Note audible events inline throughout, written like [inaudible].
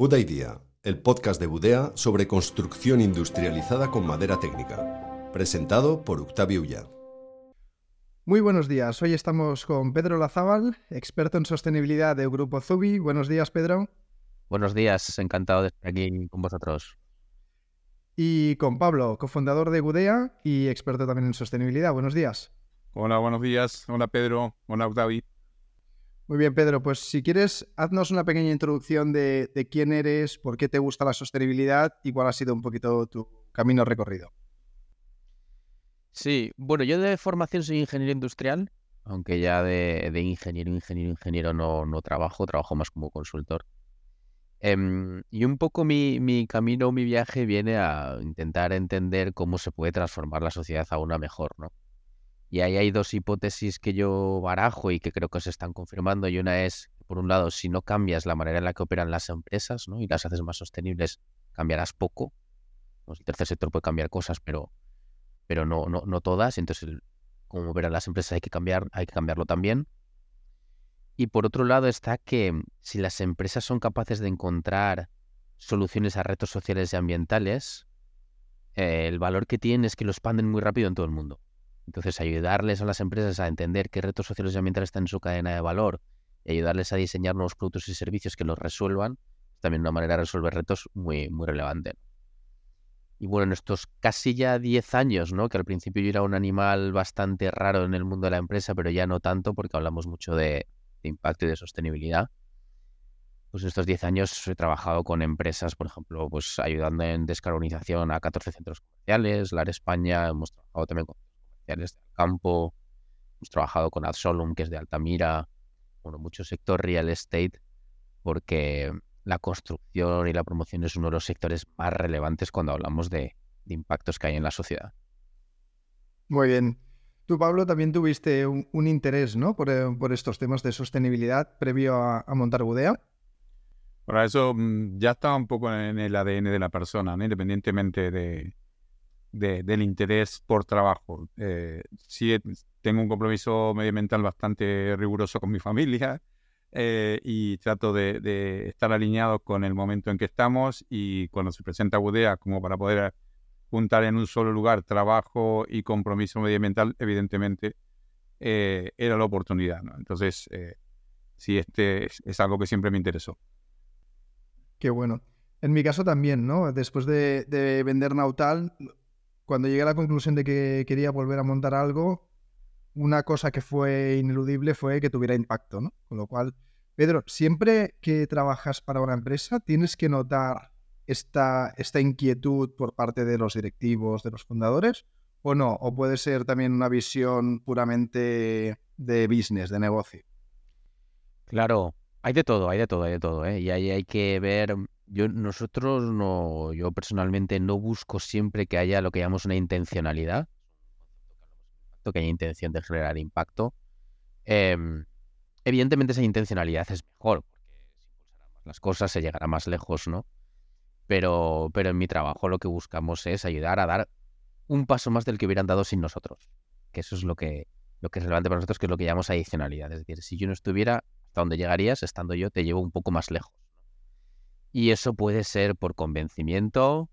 Buda Idea, el podcast de Budea sobre construcción industrializada con madera técnica. Presentado por Octavio Ulla. Muy buenos días. Hoy estamos con Pedro Lazábal, experto en sostenibilidad del Grupo Zubi. Buenos días, Pedro. Buenos días, encantado de estar aquí con vosotros. Y con Pablo, cofundador de Budea y experto también en sostenibilidad. Buenos días. Hola, buenos días. Hola, Pedro. Hola, Octavio. Muy bien, Pedro. Pues si quieres, haznos una pequeña introducción de, quién eres, por qué te gusta la sostenibilidad y cuál ha sido un poquito tu camino recorrido. Sí, bueno, yo de formación soy ingeniero industrial, aunque ya de, ingeniero, ingeniero, ingeniero no, no trabajo, trabajo más como consultor. Em, y un poco mi, mi camino, mi viaje viene a intentar entender cómo se puede transformar la sociedad a una mejor, ¿no? Y ahí hay dos hipótesis que yo barajo y que creo que se están confirmando. Y una es, por un lado, si no cambias la manera en la que operan las empresas ¿no? y las haces más sostenibles, cambiarás poco. El tercer sector puede cambiar cosas, pero, pero no, no, no todas. Entonces, como operan las empresas hay que, cambiar, hay que cambiarlo también. Y por otro lado está que si las empresas son capaces de encontrar soluciones a retos sociales y ambientales, eh, el valor que tienen es que lo expanden muy rápido en todo el mundo. Entonces, ayudarles a las empresas a entender qué retos sociales y ambientales están en su cadena de valor y ayudarles a diseñar nuevos productos y servicios que los resuelvan, es también una manera de resolver retos muy, muy relevante. Y bueno, en estos casi ya 10 años, ¿no? que al principio yo era un animal bastante raro en el mundo de la empresa, pero ya no tanto porque hablamos mucho de, impacto y de sostenibilidad. Pues en estos 10 años he trabajado con empresas, por ejemplo, pues ayudando en descarbonización a 14 centros comerciales, la España, hemos trabajado también con del campo, hemos trabajado con Adsolum, que es de Altamira, bueno, mucho sector real estate, porque la construcción y la promoción es uno de los sectores más relevantes cuando hablamos de, impactos que hay en la sociedad. Muy bien. Tú, Pablo, también tuviste un, interés ¿no? Eh, por, estos temas de sostenibilidad previo a, montar Budea. Para eso mm, ya estaba un poco en el ADN de la persona, independientemente de, del interés por trabajo. Eh, sí tengo un compromiso medioambiental bastante riguroso con mi familia eh, y trato de, estar alineado con el momento en que estamos y cuando se presenta Budea como para poder juntar en un solo lugar trabajo y compromiso medioambiental, evidentemente eh, era la oportunidad. Entonces, sí, este es, algo que siempre me interesó. Qué bueno. En mi caso también, ¿no? Después de, de vender Nautal, cuando llegué a la conclusión de que quería volver a montar algo, una cosa que fue ineludible fue que tuviera impacto, ¿no? Con lo cual, Pedro, siempre que trabajas para una empresa, tienes que notar esta, esta inquietud por parte de los directivos, de los fundadores, o no, o puede ser también una visión puramente de business, de negocio. Claro, hay de todo, hay de todo, hay de todo, ¿eh? Y ahí hay que ver yo, nosotros no, yo personalmente no busco siempre que haya lo que llamamos una intencionalidad, que haya intención de generar impacto. Em, evidentemente esa intencionalidad es mejor, porque las cosas, se llegará más lejos, ¿no? Pero, pero en mi trabajo lo que buscamos es ayudar a dar un paso más del que hubieran dado sin nosotros. Que eso es lo que, lo que es relevante para nosotros, que es lo que llamamos adicionalidad. Es decir, si yo no estuviera, hasta donde llegarías, estando yo, te llevo un poco más lejos. Y eso puede ser por convencimiento,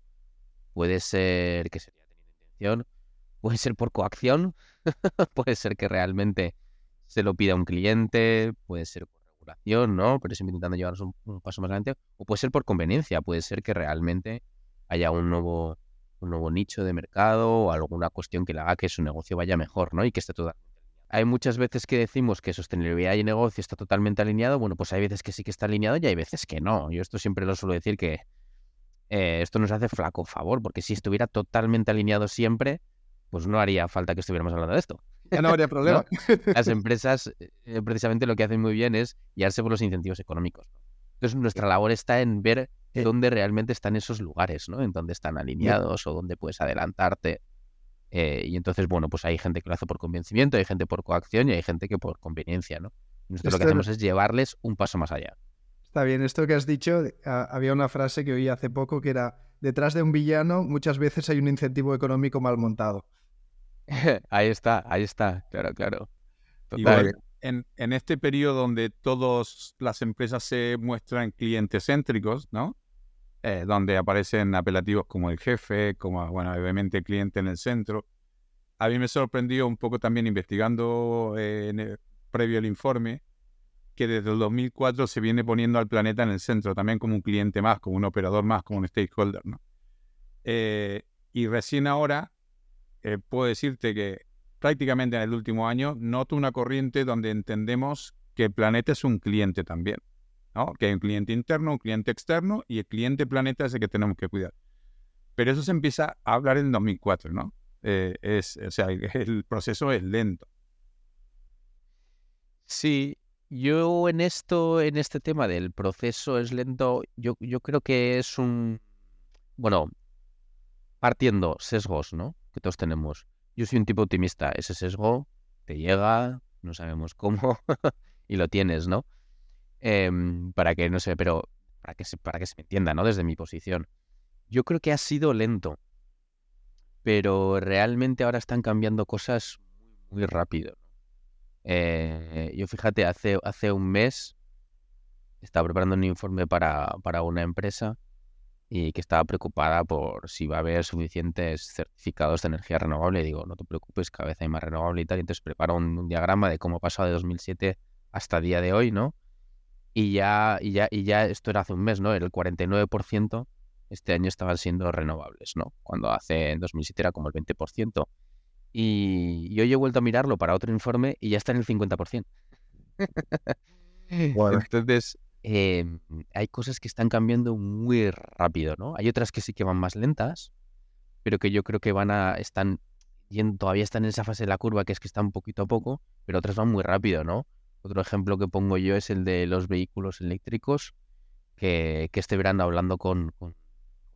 puede ser que sería teniendo intención, puede ser por coacción, [laughs] puede ser que realmente se lo pida un cliente, puede ser por regulación, ¿no? Pero siempre intentando llevarnos un, paso más adelante, o puede ser por conveniencia, puede ser que realmente haya un nuevo, un nuevo nicho de mercado o alguna cuestión que le haga que su negocio vaya mejor, ¿no? Y que esté todo hay muchas veces que decimos que sostenibilidad y negocio está totalmente alineado. Bueno, pues hay veces que sí que está alineado y hay veces que no. Yo esto siempre lo suelo decir que eh, esto nos hace flaco favor, porque si estuviera totalmente alineado siempre, pues no haría falta que estuviéramos hablando de esto. Ya no habría [laughs] problema. Las [laughs] empresas eh, precisamente lo que hacen muy bien es guiarse por los incentivos económicos. Entonces nuestra labor está en ver dónde realmente están esos lugares, ¿no? En dónde están alineados o dónde puedes adelantarte. Eh, y entonces, bueno, pues hay gente que lo hace por convencimiento, hay gente por coacción y hay gente que por conveniencia, ¿no? nosotros lo que hacemos es llevarles un paso más allá. Está bien, esto que has dicho, había una frase que oí hace poco que era, detrás de un villano muchas veces hay un incentivo económico mal montado. [laughs] ahí está, ahí está, claro, claro. en, en, este periodo donde todas las empresas se muestran clientes céntricos, ¿no? Eh, donde aparecen apelativos como el jefe, como, bueno, obviamente el cliente en el centro. A mí me sorprendió un poco también investigando eh, previo al informe que desde el 2004 se viene poniendo al planeta en el centro, también como un cliente más, como un operador más, como un stakeholder, ¿no? Eh, y recién ahora puedo decirte que prácticamente en el último año noto una corriente donde entendemos que el planeta es un cliente también. ¿No? Que hay un cliente interno, un cliente externo y el cliente planeta es el que tenemos que cuidar. Pero eso se empieza a hablar en 2004, ¿no? Eh, es, o sea, el proceso es lento. Sí, yo en esto, en este tema del proceso es lento, yo, yo creo que es un, bueno, partiendo sesgos, ¿no? Que todos tenemos. Yo soy un tipo optimista. Ese sesgo te llega, no sabemos cómo, [laughs] y lo tienes, ¿no? Em, para que, no sé, pero para que, se, para que se me entienda, ¿no? Desde mi posición. Yo creo que ha sido lento, pero realmente ahora están cambiando cosas muy, rápido. Eh, yo fíjate, hace, hace un mes estaba preparando un informe para, para una empresa y que estaba preocupada por si va a haber suficientes certificados de energía renovable. Y digo, no te preocupes, cada vez hay más renovable y tal. Y entonces preparo un, diagrama de cómo ha pasado de 2007 hasta día de hoy, ¿no? Y ya, y ya, y ya esto era hace un mes, ¿no? El 49% este año estaban siendo renovables, ¿no? Cuando hace en 2007 era como el 20%. Y, y hoy he vuelto a mirarlo para otro informe y ya está en el 50%. [laughs] Bueno. Entonces, Em, hay cosas que están cambiando muy rápido, ¿no? Hay otras que sí que van más lentas, pero que yo creo que van a, están yendo, todavía están en esa fase de la curva que es que están poquito a poco, pero otras van muy rápido, ¿no? Otro ejemplo que pongo yo es el de los vehículos eléctricos, que, este verano hablando con,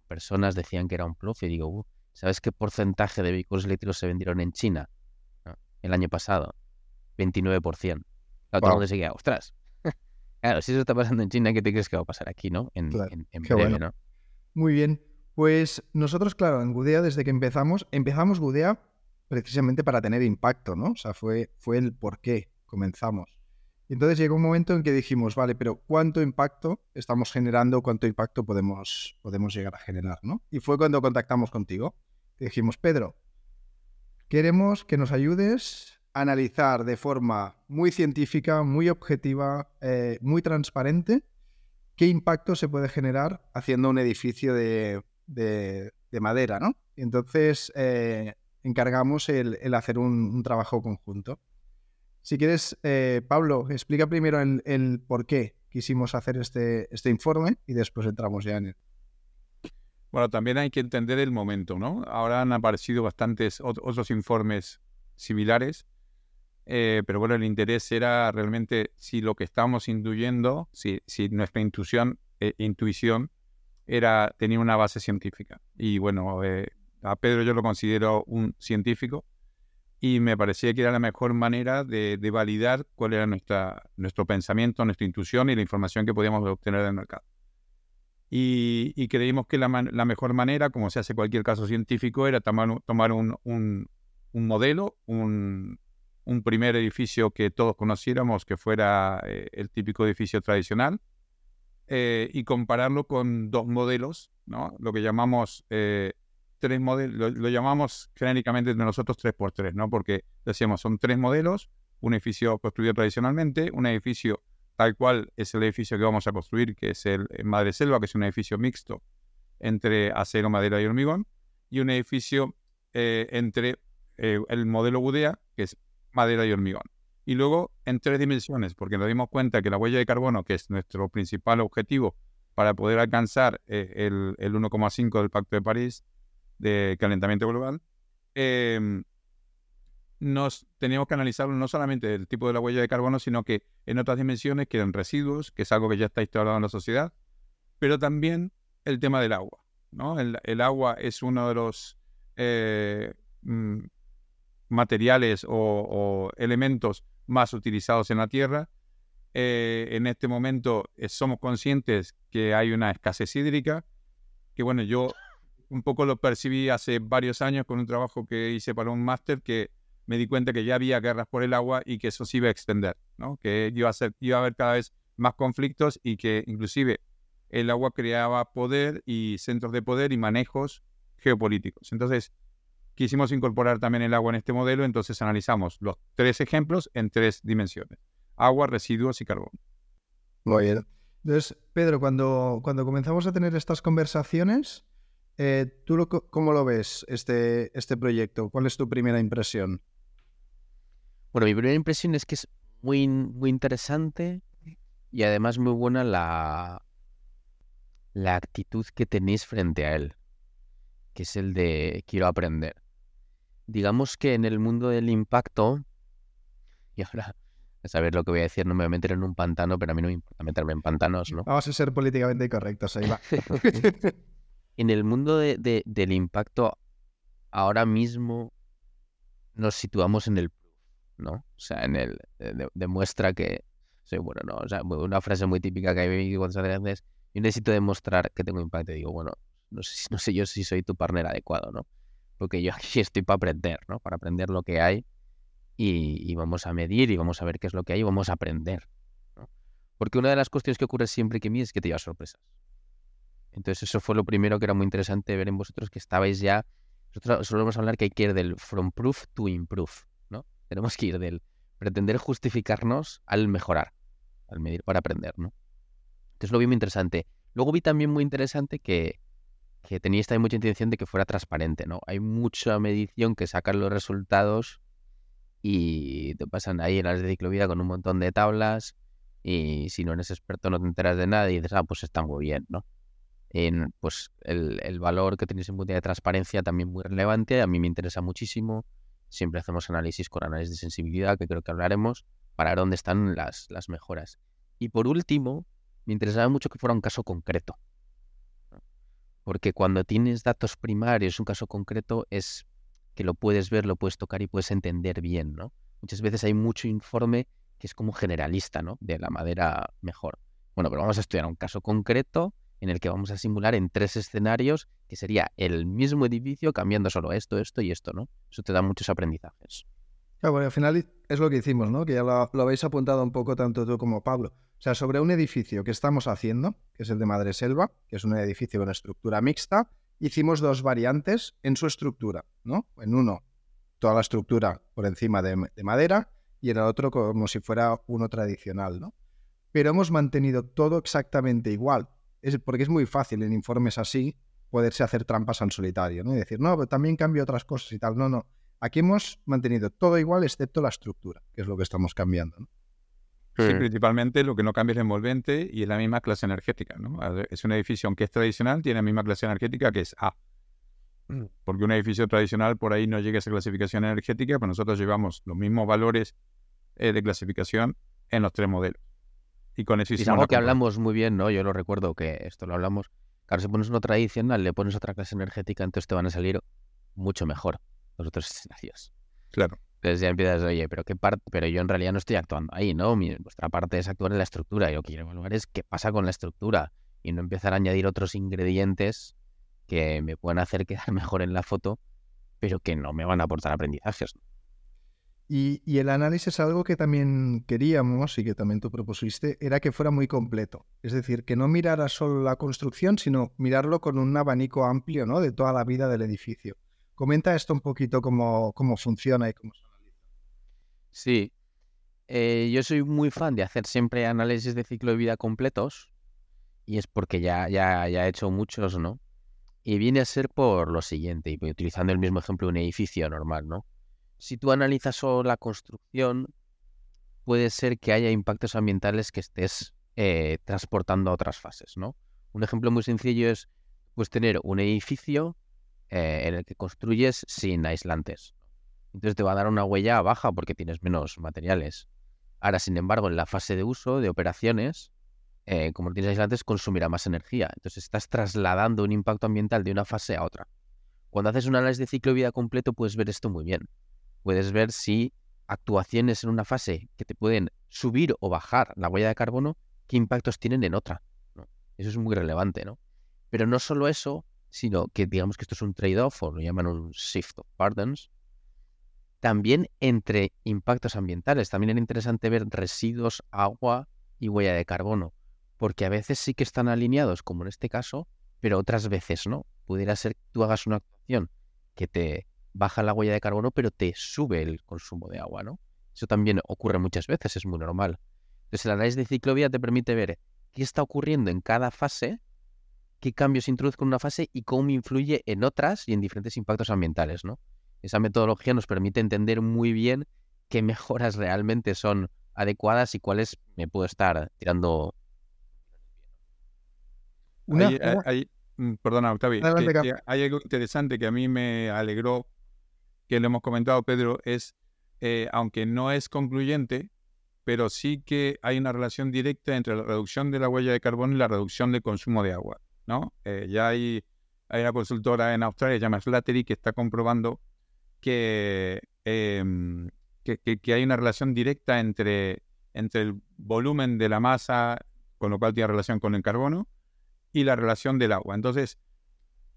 personas decían que era un bluff y digo, uh, ¿sabes qué porcentaje de vehículos eléctricos se vendieron en China el año pasado? 29%. La otra wow. seguía, ostras, [laughs] Claro, si eso está pasando en China, ¿qué te crees que va a pasar aquí, no? En, breve, ¿no? Muy bien. Pues nosotros, claro, en Gudea, desde que empezamos, empezamos Gudea precisamente para tener impacto, ¿no? O sea, fue, fue el por qué comenzamos. Entonces llegó un momento en que dijimos, vale, pero ¿cuánto impacto estamos generando? ¿Cuánto impacto podemos, podemos llegar a generar, ¿no? Y fue cuando contactamos contigo. dijimos, Pedro, queremos que nos ayudes analizar de forma muy científica, muy objetiva, eh, muy transparente, qué impacto se puede generar haciendo un edificio de, madera, ¿no? Y entonces eh, encargamos el, hacer un, trabajo conjunto. Si quieres, eh, Pablo, explica primero el, por qué quisimos hacer este, este informe y después entramos ya en él. Bueno, también hay que entender el momento, ¿no? Ahora han aparecido bastantes otros informes similares eh, pero bueno, el interés era realmente si lo que estábamos intuyendo, si, si nuestra intuición, eh, intuición era, tenía una base científica. Y bueno, eh, a Pedro yo lo considero un científico y me parecía que era la mejor manera de, de validar cuál era nuestra, nuestro pensamiento, nuestra intuición y la información que podíamos obtener del mercado. Y, y creímos que la, la, mejor manera, como se hace cualquier caso científico, era tomar, tomar un, un, modelo, un, un primer edificio que todos conociéramos, que fuera eh, el típico edificio tradicional, eh, y compararlo con dos modelos, ¿no? lo que llamamos eh, tres modelos, lo, llamamos genéricamente de nosotros 3x3, ¿no? porque decíamos, son tres modelos, un edificio construido tradicionalmente, un edificio tal cual es el edificio que vamos a construir, que es el Madre Selva, que es un edificio mixto entre acero, madera y hormigón, y un edificio entre el modelo Budea, que es madera y hormigón. Y luego en tres dimensiones, porque nos dimos cuenta que la huella de carbono, que es nuestro principal objetivo para poder alcanzar eh, el, el 1,5 del Pacto de París de calentamiento global, em, nos teníamos que analizarlo no solamente el tipo de la huella de carbono, sino que en otras dimensiones que eran residuos, que es algo que ya está instalado en la sociedad, pero también el tema del agua. ¿no? El, agua es uno de los eh, mm, materiales o, elementos más utilizados en la Tierra. Eh, en este momento eh, somos conscientes que hay una escasez hídrica, que bueno, yo un poco lo percibí hace varios años con un trabajo que hice para un máster que me di cuenta que ya había guerras por el agua y que eso se iba a extender. ¿no? que iba a, ser, iba a haber cada vez más conflictos y que inclusive el agua creaba poder y centros de poder y manejos geopolíticos. Entonces, quisimos incorporar también el agua en este modelo, entonces analizamos los tres ejemplos en tres dimensiones, agua, residuos y carbón. Muy bien. Entonces, Pedro, cuando, cuando comenzamos a tener estas conversaciones, eh, ¿tú cómo lo ves este, este proyecto? ¿Cuál es tu primera impresión? Bueno, mi primera impresión es que es muy, muy interesante y además muy buena la, la actitud que tenéis frente a él, que es el de quiero aprender. Digamos que en el mundo del impacto, [laughs] y ahora a saber lo que voy a decir, no me voy a meter en un pantano, pero a mí no me importa meterme en pantanos, ¿no? Vamos a ser políticamente correctos, ahí va. [laughs] en el mundo de, del impacto, ahora mismo nos situamos en el ¿no? O sea, en el demuestra que soy bueno, ¿no? O sea, una frase muy típica que hay cuando se es yo necesito demostrar que tengo impacto. Digo, bueno, no sé, no sé yo si soy tu partner adecuado, ¿no? Porque yo aquí [laughs] estoy para aprender, ¿no? Para aprender lo que hay y, vamos a medir y vamos a ver qué es lo que hay y vamos a aprender. ¿no? Porque una de las cuestiones que ocurre siempre que mí es que te llevas sorpresas. Entonces eso fue lo primero que era muy interesante ver en vosotros, que estabais ya... Nosotros solemos hablar que hay que ir del from proof to improve, ¿no? Tenemos que ir del pretender justificarnos al mejorar, al medir para aprender, ¿no? Entonces lo vi muy interesante. Luego vi también muy interesante que, que teníais también mucha intención de que fuera transparente, ¿no? Hay mucha medición que sacan los resultados y te pasan ahí en las de ciclovida con un montón de tablas y si no eres experto no te enteras de nada y dices, ah, pues está muy bien, ¿no? En, pues el, el, valor que tenéis en punto de transparencia también muy relevante, a mí me interesa muchísimo. Siempre hacemos análisis con análisis de sensibilidad, que creo que hablaremos, para ver dónde están las, las mejoras. Y por último, me interesaba mucho que fuera un caso concreto. Porque cuando tienes datos primarios, un caso concreto es que lo puedes ver, lo puedes tocar y puedes entender bien, ¿no? Muchas veces hay mucho informe que es como generalista, ¿no? De la madera mejor. Bueno, pero vamos a estudiar un caso concreto en el que vamos a simular en tres escenarios que sería el mismo edificio cambiando solo esto, esto y esto, ¿no? Eso te da muchos aprendizajes. Claro, bueno, al final es lo que hicimos, ¿no? Que ya lo, habéis apuntado un poco tanto tú como Pablo. O sea, sobre un edificio que estamos haciendo, que es el de Madre Selva, que es un edificio con estructura mixta, hicimos dos variantes en su estructura, ¿no? En uno, toda la estructura por encima de, de madera y en el otro como si fuera uno tradicional, ¿no? Pero hemos mantenido todo exactamente igual es porque es muy fácil en informes así poderse hacer trampas al solitario, ¿no? Y decir, no, pero también cambio otras cosas y tal. No, no. Aquí hemos mantenido todo igual excepto la estructura, que es lo que estamos cambiando, ¿no? Sí, principalmente lo que no cambia es el envolvente y es la misma clase energética, ¿no? Es un edificio, aunque es tradicional, tiene la misma clase energética que es A. Mm. Porque un edificio tradicional por ahí no llega a esa clasificación energética, pero nosotros llevamos los mismos valores eh, de clasificación en los tres modelos. Y con eso Es algo que hablamos muy bien, ¿no? Yo lo recuerdo que esto lo hablamos. Claro, si pones uno tradicional, le pones otra clase energética, entonces te van a salir mucho mejor los otros escenarios. Claro. Entonces ya empiezas, oye, pero qué parte, pero yo en realidad no estoy actuando ahí, ¿no? Mi, vuestra parte es actuar en la estructura. Y lo que quiero evaluar es qué pasa con la estructura y no empezar a añadir otros ingredientes que me puedan hacer [laughs] quedar mejor en la foto, pero que no me van a aportar aprendizajes. Y, el análisis, algo que también queríamos y que también tú propusiste, era que fuera muy completo. Es decir, que no mirara solo la construcción, sino mirarlo con un abanico amplio ¿no? de toda la vida del edificio. Comenta esto un poquito cómo, cómo funciona y cómo se analiza. Sí. Eh, yo soy muy fan de hacer siempre análisis de ciclo de vida completos y es porque ya, ya, ya he hecho muchos, ¿no? Y viene a ser por lo siguiente, y utilizando el mismo ejemplo de un edificio normal, ¿no? Si tú analizas solo la construcción, puede ser que haya impactos ambientales que estés eh, transportando a otras fases, ¿no? Un ejemplo muy sencillo es pues tener un edificio eh, en el que construyes sin aislantes. Entonces te va a dar una huella baja porque tienes menos materiales. Ahora, sin embargo, en la fase de uso, de operaciones, eh, como tienes aislantes, consumirá más energía. Entonces estás trasladando un impacto ambiental de una fase a otra. Cuando haces un análisis de ciclo de vida completo, puedes ver esto muy bien puedes ver si actuaciones en una fase que te pueden subir o bajar la huella de carbono, qué impactos tienen en otra. Eso es muy relevante, ¿no? Pero no solo eso, sino que digamos que esto es un trade-off o lo llaman un shift of pardons. también entre impactos ambientales. También era interesante ver residuos, agua y huella de carbono, porque a veces sí que están alineados, como en este caso, pero otras veces no. Pudiera ser que tú hagas una actuación que te baja la huella de carbono, pero te sube el consumo de agua, ¿no? Eso también ocurre muchas veces, es muy normal. Entonces, el análisis de ciclovía te permite ver qué está ocurriendo en cada fase, qué cambios introduzco en una fase y cómo influye en otras y en diferentes impactos ambientales, ¿no? Esa metodología nos permite entender muy bien qué mejoras realmente son adecuadas y cuáles me puedo estar tirando. Mm, perdona, Octavio, hay algo interesante que a mí me alegró, que lo hemos comentado, Pedro, es, eh, aunque no es concluyente, pero sí que hay una relación directa entre la reducción de la huella de carbono y la reducción del consumo de agua. ¿no? Eh, ya hay, hay, una consultora en Australia, se llama Slattery, que está comprobando que, em, que, que, hay una relación directa entre, entre el volumen de la masa, con lo cual tiene relación con el carbono, y la relación del agua. Entonces,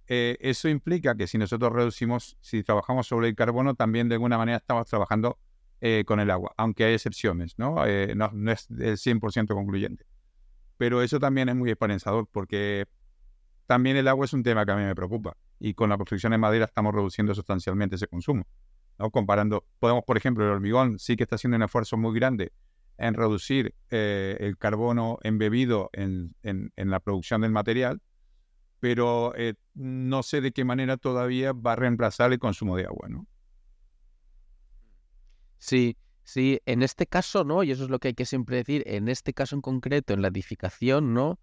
eh, eso implica que si nosotros reducimos, si trabajamos sobre el carbono, también de alguna manera estamos trabajando eh, con el agua, aunque hay excepciones, ¿no? Eh, no, es el 100% concluyente. Pero eso también es muy esperanzador porque también el agua es un tema que a mí me preocupa y con la construcción en madera estamos reduciendo sustancialmente ese consumo. ¿no? Comparando, podemos, por ejemplo, el hormigón sí que está haciendo un esfuerzo muy grande en reducir eh, el carbono embebido en, la producción del material, pero eh, no sé de qué manera todavía va a reemplazar el consumo de agua, ¿no? Sí, sí, en este caso, ¿no? Y eso es lo que hay que siempre decir, en este caso en concreto, en la edificación, ¿no?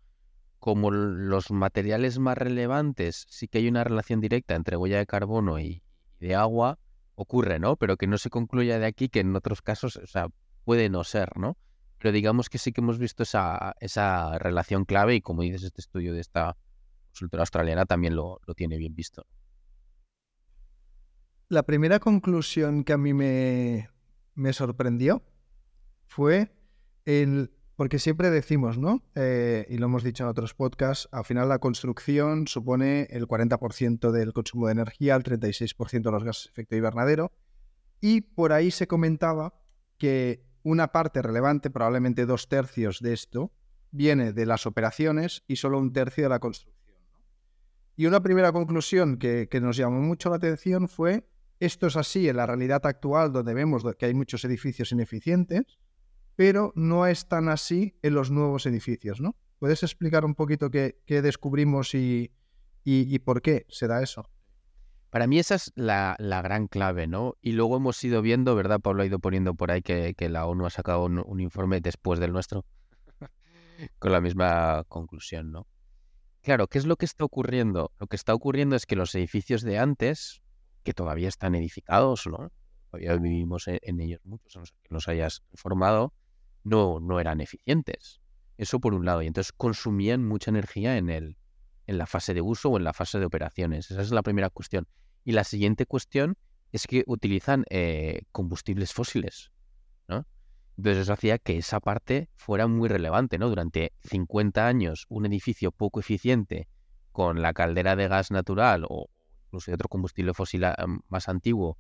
Como los materiales más relevantes, sí que hay una relación directa entre huella de carbono y de agua, ocurre, ¿no? Pero que no se concluya de aquí que en otros casos, o sea, puede no ser, ¿no? Pero digamos que sí que hemos visto esa, esa relación clave y como dices, este estudio de esta consultora australiana también lo, tiene bien visto. La primera conclusión que a mí me, sorprendió fue el, porque siempre decimos, ¿no? Eh, y lo hemos dicho en otros podcasts, al final la construcción supone el 40% del consumo de energía, el 36% de los gases de efecto invernadero, y por ahí se comentaba que una parte relevante, probablemente dos tercios de esto, viene de las operaciones y solo un tercio de la construcción. Y una primera conclusión que, nos llamó mucho la atención fue, esto es así en la realidad actual donde vemos que hay muchos edificios ineficientes, pero no es tan así en los nuevos edificios, ¿no? ¿Puedes explicar un poquito qué, descubrimos y, por qué se da eso? Para mí esa es la, gran clave, ¿no? Y luego hemos ido viendo, ¿verdad? Pablo ha ido poniendo por ahí que, la ONU ha sacado un, informe después del nuestro [laughs] con la misma conclusión, ¿no? Claro, ¿qué es lo que está ocurriendo? Lo que está ocurriendo es que los edificios de antes, que todavía están edificados, ¿no? Todavía vivimos e, en, ellos muchos, no que nos hayas informado, no, no eran eficientes. Eso por un lado. Y entonces consumían mucha energía en el, en la fase de uso o en la fase de operaciones. Esa es la primera cuestión. Y la siguiente cuestión es que utilizan eh, combustibles fósiles. ¿no? Entonces eso hacía que esa parte fuera muy relevante. ¿no? Durante 50 años, un edificio poco eficiente con la caldera de gas natural o incluso de otro combustible fósil ah, más antiguo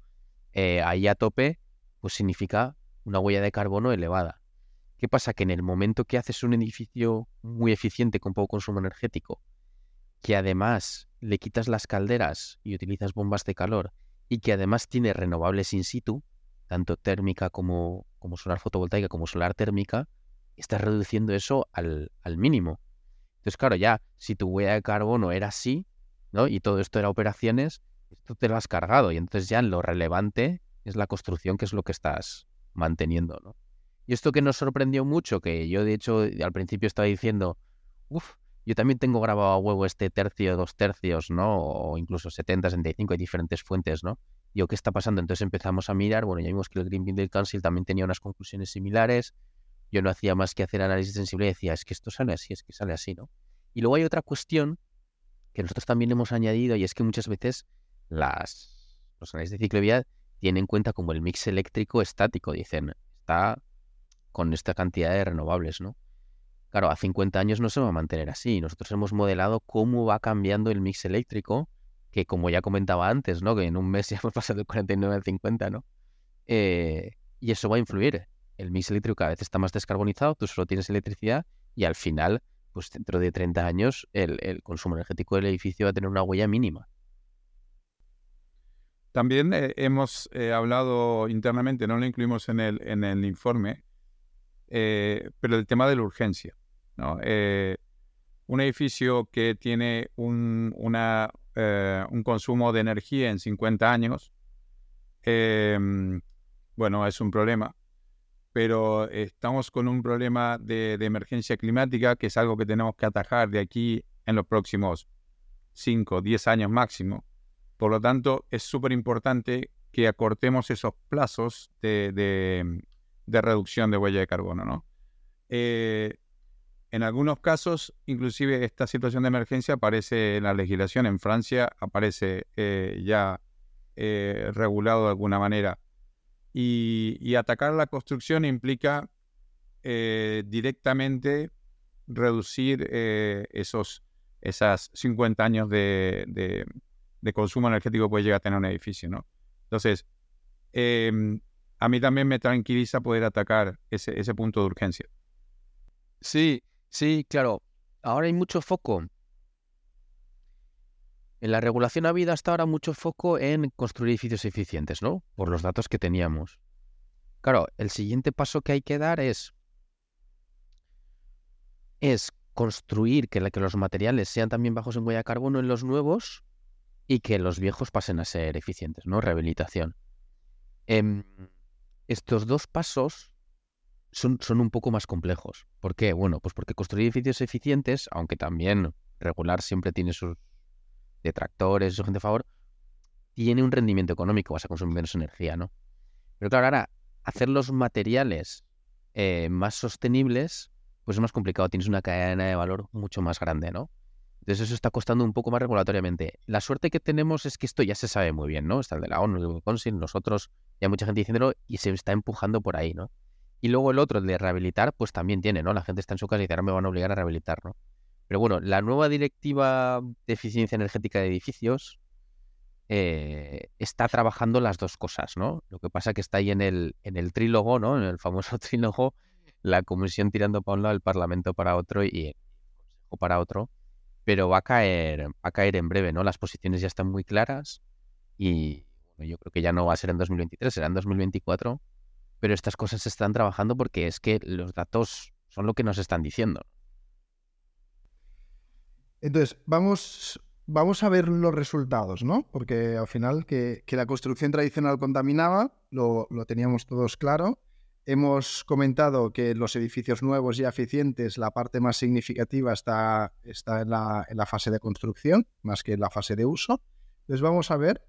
eh, ahí a tope, pues significa una huella de carbono elevada. ¿Qué pasa? Que en el momento que haces un edificio muy eficiente con poco consumo energético que además le quitas las calderas y utilizas bombas de calor y que además tiene renovables in situ, tanto térmica como, como solar fotovoltaica como solar térmica, estás reduciendo eso al, mínimo. Entonces, claro, ya si tu huella de carbono era así, ¿no? Y todo esto era operaciones, esto te lo has cargado. Y entonces ya lo relevante es la construcción, que es lo que estás manteniendo, ¿no? Y esto que nos sorprendió mucho, que yo de hecho al principio estaba diciendo, uff, yo también tengo grabado a huevo este tercio, dos tercios, ¿no? O incluso 70, 75, hay diferentes fuentes, ¿no? Digo, ¿qué está pasando? Entonces empezamos a mirar, bueno, ya vimos que el Green Building Council también tenía unas conclusiones similares, yo no hacía más que hacer análisis sensible y decía, es que esto sale así, es que sale así, ¿no? Y luego hay otra cuestión que nosotros también hemos añadido y es que muchas veces las, los análisis de ciclovía tienen en cuenta como el mix eléctrico estático, dicen, está con esta cantidad de renovables, ¿no? Claro, a 50 años no se va a mantener así. Nosotros hemos modelado cómo va cambiando el mix eléctrico, que como ya comentaba antes, ¿no? Que en un mes ya hemos pasado del 49 al 50, ¿no? eh, y eso va a influir. El mix eléctrico cada vez está más descarbonizado, tú solo tienes electricidad y al final, pues dentro de 30 años, el, consumo energético del edificio va a tener una huella mínima. También eh, hemos eh, hablado internamente, no lo incluimos en el, informe, pero el tema de la urgencia. un edificio que tiene un, una, un consumo de energía en 50 años, em, bueno, es un problema, pero estamos con un problema de, emergencia climática que es algo que tenemos que atajar de aquí en los próximos 5, 10 años máximo. Por lo tanto, es súper importante que acortemos esos plazos de, reducción de huella de carbono. ¿no? Eh, en algunos casos, inclusive esta situación de emergencia aparece en la legislación. En Francia aparece eh, ya eh, regulado de alguna manera y, atacar la construcción implica eh, directamente reducir esos esas 50 años de, consumo energético que puede llegar a tener un edificio, ¿no? Entonces, em, a mí también me tranquiliza poder atacar ese punto de urgencia. Sí, sí, claro. Ahora hay mucho foco en la regulación ha habido hasta ahora mucho foco en construir edificios eficientes, ¿no? Por los datos que teníamos. Claro, el siguiente paso que hay que dar es, es construir que, los materiales sean también bajos en huella de carbono en los nuevos y que los viejos pasen a ser eficientes, ¿no? Rehabilitación. Em, estos dos pasos son, son un poco más complejos. ¿Por qué? Bueno, pues porque construir edificios eficientes, aunque también regular siempre tiene sus, de tractores, su gente a favor, tiene un rendimiento económico, vas a consumir menos energía, ¿no? Pero claro, ahora, hacer los materiales eh, más sostenibles, pues es más complicado, tienes una cadena de valor mucho más grande, ¿no? Entonces eso está costando un poco más regulatoriamente. La suerte que tenemos es que esto ya se sabe muy bien, ¿no? Está el de la ONU, el de Wisconsin, nosotros, ya mucha gente diciéndolo y se está empujando por ahí, ¿no? Y luego el otro, el de rehabilitar, pues también tiene, ¿no? La gente está en su casa y dice, ahora me van a obligar a rehabilitar, ¿no? Pero bueno, la nueva directiva de eficiencia energética de edificios eh, está trabajando las dos cosas, ¿no? Lo que pasa que está ahí en el, en el trílogo, ¿no? En el famoso [laughs] trílogo, la comisión tirando para un lado, el Parlamento para otro y el Consejo para otro. Pero va a caer, va a caer en breve, ¿no? Las posiciones ya están muy claras y yo creo que ya no va a ser en 2023, será en 2024. Pero estas cosas se están trabajando porque es que los datos son lo que nos están diciendo. Entonces, vamos, vamos a ver los resultados, ¿no? Porque al final que, la construcción tradicional contaminaba, lo, teníamos todos claro. Hemos comentado que los edificios nuevos y eficientes, la parte más significativa está, está en, la, fase de construcción, más que en la fase de uso. Entonces vamos a ver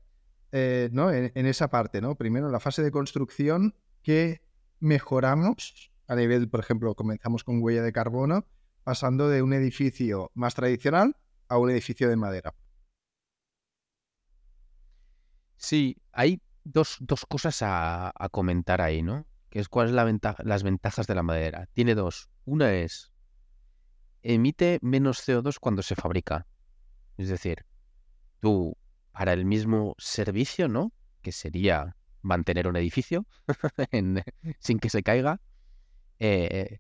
eh, ¿no? en, en, esa parte, ¿no? Primero, en la fase de construcción, ¿qué mejoramos? A nivel, por ejemplo, comenzamos con huella de carbono pasando de un edificio más tradicional a un edificio de madera. Sí, hay dos, cosas a, comentar ahí, ¿no? Que es cuáles son las ventajas de la madera. Tiene dos. Una es, emite menos CO2 cuando se fabrica. Es decir, tú, para el mismo servicio, ¿no? Que sería mantener un edificio [laughs] sin que se caiga, eh,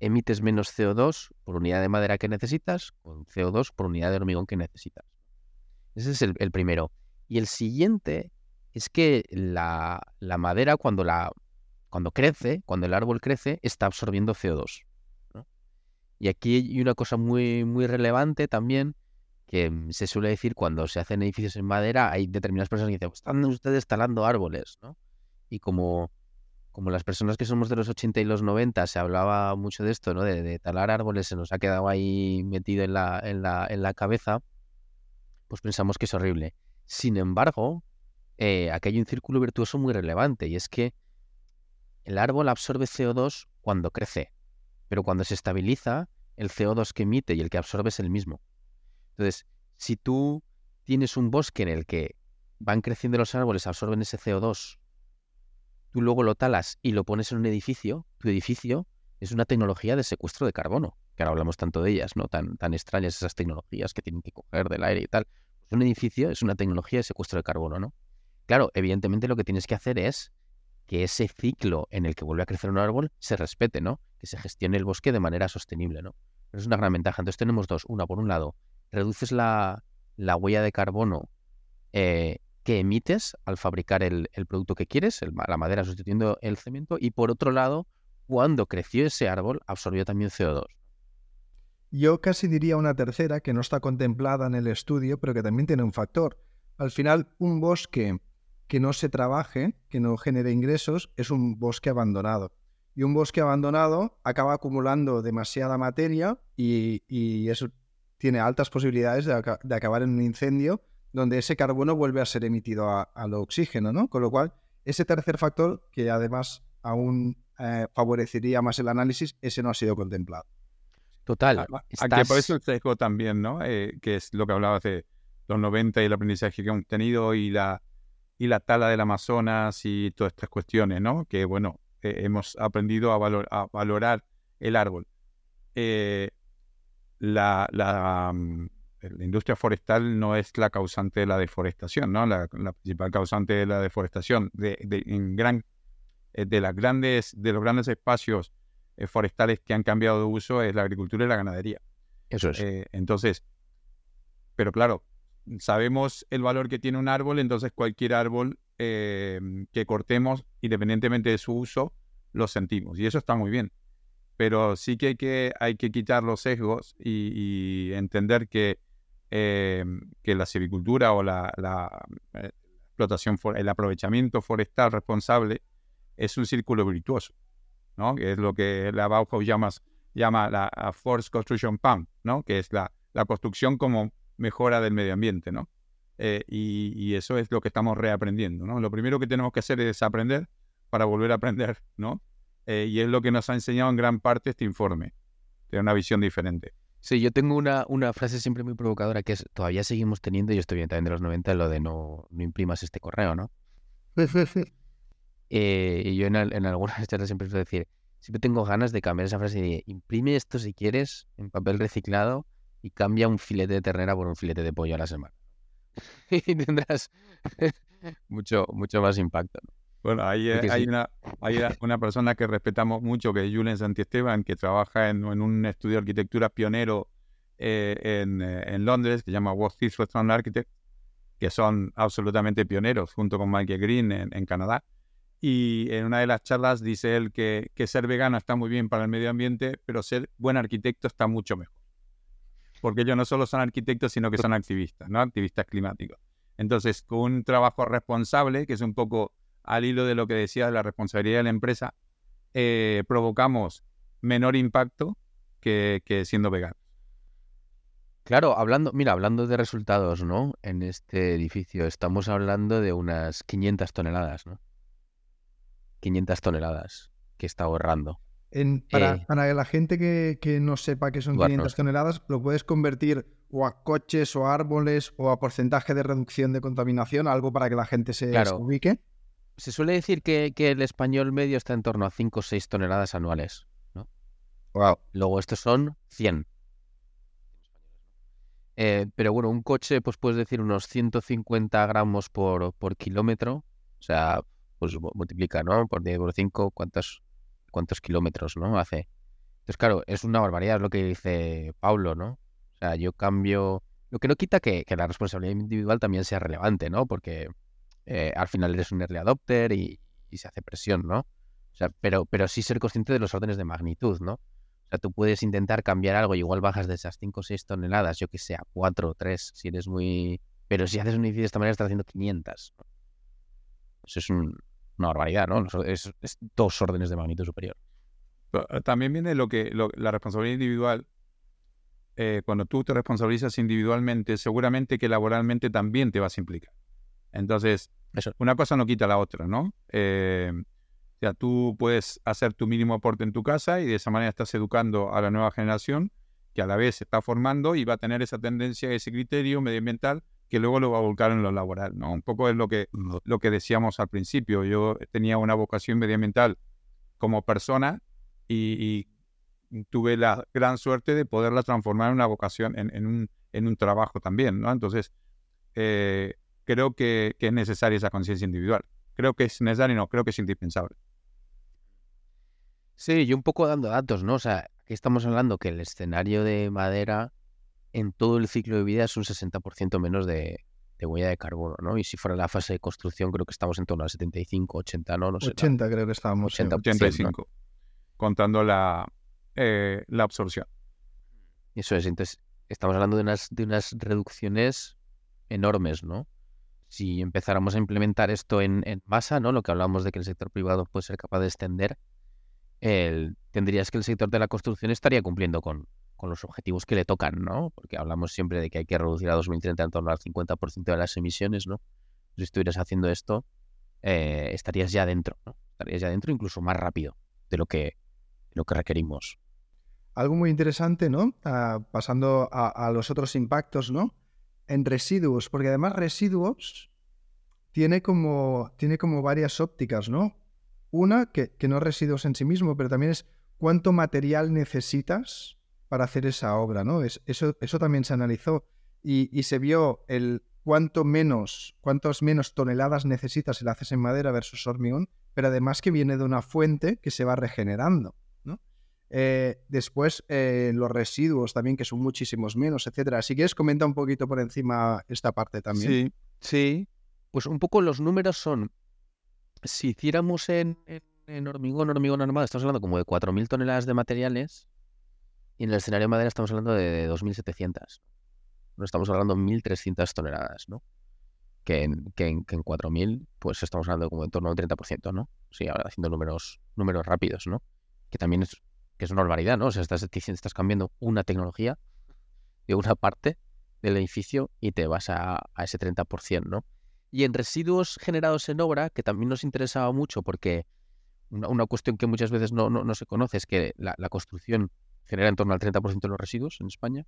emites menos CO2 por unidad de madera que necesitas con CO2 por unidad de hormigón que necesitas. Ese es el, primero. Y el siguiente es que la, madera cuando, la, cuando crece, cuando el árbol crece, está absorbiendo CO2. Y aquí hay una cosa muy, muy relevante también que se suele decir cuando se hacen edificios en madera, hay determinadas personas que dicen, están ustedes talando árboles, ¿no? Y como como las personas que somos de los 80 y los 90 se hablaba mucho de esto, ¿no? De, talar árboles, se nos ha quedado ahí metido en la, en la, en la cabeza, pues pensamos que es horrible. Sin embargo, eh, aquí hay un círculo virtuoso muy relevante y es que el árbol absorbe CO2 cuando crece, pero cuando se estabiliza, el CO2 que emite y el que absorbe es el mismo. Entonces, si tú tienes un bosque en el que van creciendo los árboles, absorben ese CO2 tú luego lo talas y lo pones en un edificio, tu edificio es una tecnología de secuestro de carbono, que ahora hablamos tanto de ellas, ¿no? Tan, tan extrañas esas tecnologías que tienen que coger del aire y tal. Pues un edificio es una tecnología de secuestro de carbono, ¿no? Claro, evidentemente lo que tienes que hacer es que ese ciclo en el que vuelve a crecer un árbol se respete, ¿no? Que se gestione el bosque de manera sostenible, ¿no? es una gran ventaja. Entonces tenemos dos. Una, por un lado, reduces la, huella de carbono eh, que emites al fabricar el, producto que quieres, la madera sustituyendo el cemento, y por otro lado, cuando creció ese árbol, absorbió también CO2. Yo casi diría una tercera que no está contemplada en el estudio, pero que también tiene un factor. Al final, un bosque que no se trabaje, que no genere ingresos, es un bosque abandonado. Y un bosque abandonado acaba acumulando demasiada materia y, eso tiene altas posibilidades de, acabar en un incendio donde ese carbono vuelve a ser emitido al oxígeno, ¿no? Con lo cual, ese tercer factor, que además aún eh, favorecería más el análisis, ese no ha sido contemplado. Total. Aquí por eso el sesgo también, ¿no? Eh, que es lo que hablaba hace los 90 y el aprendizaje que hemos tenido y la, y la tala del Amazonas y todas estas cuestiones, ¿no? Que, bueno, eh, hemos aprendido a, a, valorar el árbol. Eh, la, la, mm, la, industria forestal no es la causante de la deforestación, ¿no? La, principal causante de la deforestación de, de, en gran, eh, de, las grandes, de los grandes espacios forestales que han cambiado de uso es la agricultura y la ganadería. Eso es. entonces, pero claro, sabemos el valor que tiene un árbol, entonces cualquier árbol eh, que cortemos, independientemente de su uso, lo sentimos. Y eso está muy bien. Pero sí que hay que, hay que quitar los sesgos y, entender que, eh, que la silvicultura o la, eh, explotación, el aprovechamiento forestal responsable es un círculo virtuoso, ¿no? Que es lo que la Bauhaus llama, llama la Forest Construction Pump, ¿no? Que es la, la construcción como mejora del medio ambiente, ¿no? Eh, y, eso es lo que estamos reaprendiendo, ¿no? Lo primero que tenemos que hacer es aprender para volver a aprender, ¿no? Eh, y es lo que nos ha enseñado en gran parte este informe, tener una visión diferente. Sí, yo tengo una, una frase siempre muy provocadora que es, todavía seguimos teniendo, y estoy bien también de los 90, lo de no, no imprimas este correo, ¿no? Eh, y yo en, algunas charlas siempre suelo decir, siempre tengo ganas de cambiar esa frase de imprime esto si quieres en papel reciclado y cambia un filete de ternera por un filete de pollo a la semana. [laughs] y tendrás [laughs] mucho, mucho más impacto. Bueno, ahí hay, una, hay una persona que respetamos mucho, que es Julen Santiesteban, que trabaja en, un estudio de arquitectura pionero eh, en, eh, en, Londres, que se llama West Restaurant Architect, que son absolutamente pioneros, junto con Michael Green en, en, Canadá. Y en una de las charlas dice él que, que ser vegano está muy bien para el medio ambiente, pero ser buen arquitecto está mucho mejor porque ellos no solo son arquitectos, sino que son activistas, ¿no? Activistas climáticos. Entonces, con un trabajo responsable, que es un poco al hilo de lo que decía de la responsabilidad de la empresa, eh, provocamos menor impacto que, siendo veganos. Claro, hablando, mira, hablando de resultados, ¿no? En este edificio estamos hablando de unas 500 toneladas, ¿no? 500 toneladas que está ahorrando. Eh, para, la gente que, no sepa que son 500 toneladas, lo puedes convertir o a coches o a árboles o a porcentaje de reducción de contaminación, algo para que la gente se, ubique. Se suele decir que, el español medio está en torno a 5 o 6 toneladas anuales. ¿no? Luego estos son 100. Eh, pero bueno, un coche, pues puedes decir unos 150 gramos por, por kilómetro. O sea, pues multiplica, ¿no? Por 10 por 5, ¿cuántas cuántos kilómetros, ¿no? Hace. Entonces, claro, es una barbaridad lo que dice Pablo, ¿no? O sea, yo cambio. Lo que no quita que, la responsabilidad individual también sea relevante, ¿no? Porque eh, al final eres un early adopter y, se hace presión, ¿no? O sea, pero, pero sí ser consciente de los órdenes de magnitud, ¿no? O sea, tú puedes intentar cambiar algo y igual bajas de esas 5 o 6 toneladas, yo que sé, a 4 o 3, si eres muy... Pero si haces un edificio de esta manera, estás haciendo 500. Eso es un, una barbaridad, ¿no? Es, dos órdenes de magnitud superior. Eh, también viene lo que la responsabilidad individual. Eh, cuando tú te responsabilizas individualmente, seguramente que laboralmente también te vas a implicar. Entonces, una cosa no quita la otra, ¿no? Eh, o sea, tú puedes hacer tu mínimo aporte en tu casa y de esa manera estás educando a la nueva generación que a la vez se está formando y va a tener esa tendencia, ese criterio medioambiental que luego lo va a volcar en lo laboral, ¿no? Un poco es lo que, lo que decíamos al principio. Yo tenía una vocación medioambiental como persona y, tuve la gran suerte de poderla transformar en una vocación, en, un, en un, trabajo también, ¿no? Entonces, eh, creo que, es necesaria esa conciencia individual. creo que es necesario, no, creo que es indispensable. Sí, y un poco dando datos, ¿no? O sea, aquí estamos hablando que el escenario de madera en todo el ciclo de vida es un 60% menos de, huella de carbono, ¿no? Y si fuera la fase de construcción, creo que estamos en torno a 75, 80, ¿no? no sé, 80 creo que estábamos. 80, 85, contando la, eh, la absorción. Eso es, entonces estamos hablando de unas, de unas reducciones enormes, ¿no? Si empezáramos a implementar esto en, masa, ¿no? Lo que hablamos de que el sector privado puede ser capaz de extender, tendrías que el sector de la construcción estaría cumpliendo con, los objetivos que le tocan, ¿no? Porque hablamos siempre de que hay que reducir a 2030 en torno al 50% de las emisiones, ¿no? Si estuvieras haciendo esto, eh, estarías ya dentro, ¿no? Estarías ya dentro incluso más rápido de lo que, de lo que requerimos. Algo muy interesante, ¿no? Ah, pasando a, los otros impactos, ¿no? En residuos, porque además residuos tiene como, tiene como varias ópticas, ¿no? Una, que, que no residuos en sí mismo, pero también es cuánto material necesitas para hacer esa obra, ¿no? Es, eso, eso también se analizó y, se vio el cuánto menos, cuántas menos toneladas necesitas si la haces en madera versus hormigón, pero además que viene de una fuente que se va regenerando. Eh, después eh, los residuos también, que son muchísimos menos, etcétera. Si quieres, comenta un poquito por encima esta parte también. Sí, sí. Pues un poco los números son, si hiciéramos en, en, en hormigón, hormigón normal, estamos hablando como de 4.000 toneladas de materiales, y en el escenario de madera estamos hablando de 2.700. No estamos hablando de 1.300 toneladas, ¿no? Que en, que en, 4.000, pues estamos hablando como en torno a un 30%, ¿no? Sí, ahora haciendo números, números rápidos, ¿no? Que también es, que es una barbaridad, ¿no? O sea, estás, estás cambiando una tecnología de una parte del edificio y te vas a, ese 30%, ¿no? Y en residuos generados en obra, que también nos interesaba mucho porque una, cuestión que muchas veces no, no, se conoce es que la, construcción genera en torno al 30% de los residuos en España,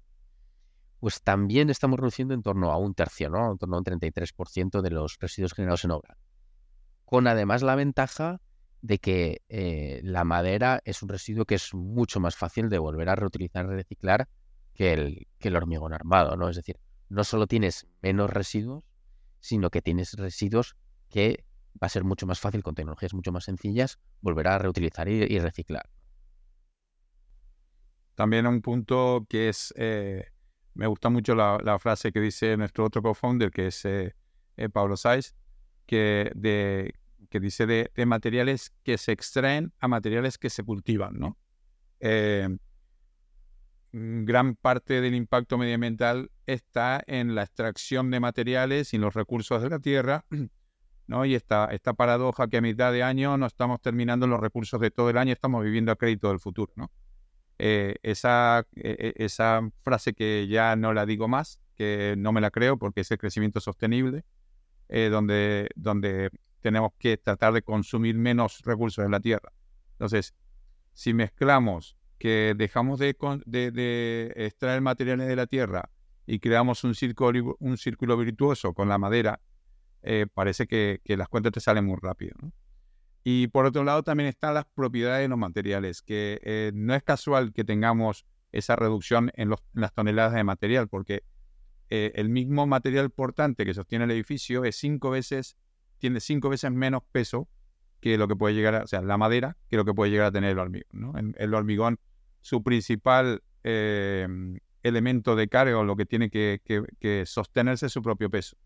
pues también estamos reduciendo en torno a un tercio, ¿no? En torno a un 33% de los residuos generados en obra. Con además la ventaja de que eh, la madera es un residuo que es mucho más fácil de volver a reutilizar y reciclar que el, que el hormigón armado, ¿no? Es decir, no solo tienes menos residuos, sino que tienes residuos que va a ser mucho más fácil con tecnologías mucho más sencillas volver a reutilizar y reciclar. También un punto que es, eh, me gusta mucho la, frase que dice nuestro otro co-founder, que es eh, eh, Pablo Saiz, que, de, que dice de, materiales que se extraen a materiales que se cultivan, ¿no? gran parte del impacto medioambiental está en la extracción de materiales y los recursos de la tierra, [clears throat] ¿no? Y esta, esta paradoja que a mitad de año no estamos terminando los recursos de todo el año, estamos viviendo a crédito del futuro, ¿no? Eh, esa, e, e, esa frase que ya no la digo más, que no me la creo porque es el crecimiento sostenible, eh, donde, donde tenemos que tratar de consumir menos recursos de la tierra. Entonces, si mezclamos que dejamos de, de, extraer materiales de la tierra y creamos un círculo, un círculo virtuoso con la madera, eh, parece que, las cuentas te salen muy rápido. Y por otro lado también están las propiedades de los materiales, que eh, no es casual que tengamos esa reducción en, las toneladas de material, porque eh, el mismo material portante que sostiene el edificio es cinco veces, tiene cinco veces menos peso que lo que puede llegar a, o sea, la madera, que lo que puede llegar a tener el hormigón. ¿no? El, hormigón, su principal eh, elemento de carga o lo que tiene que, que sostenerse es su propio peso.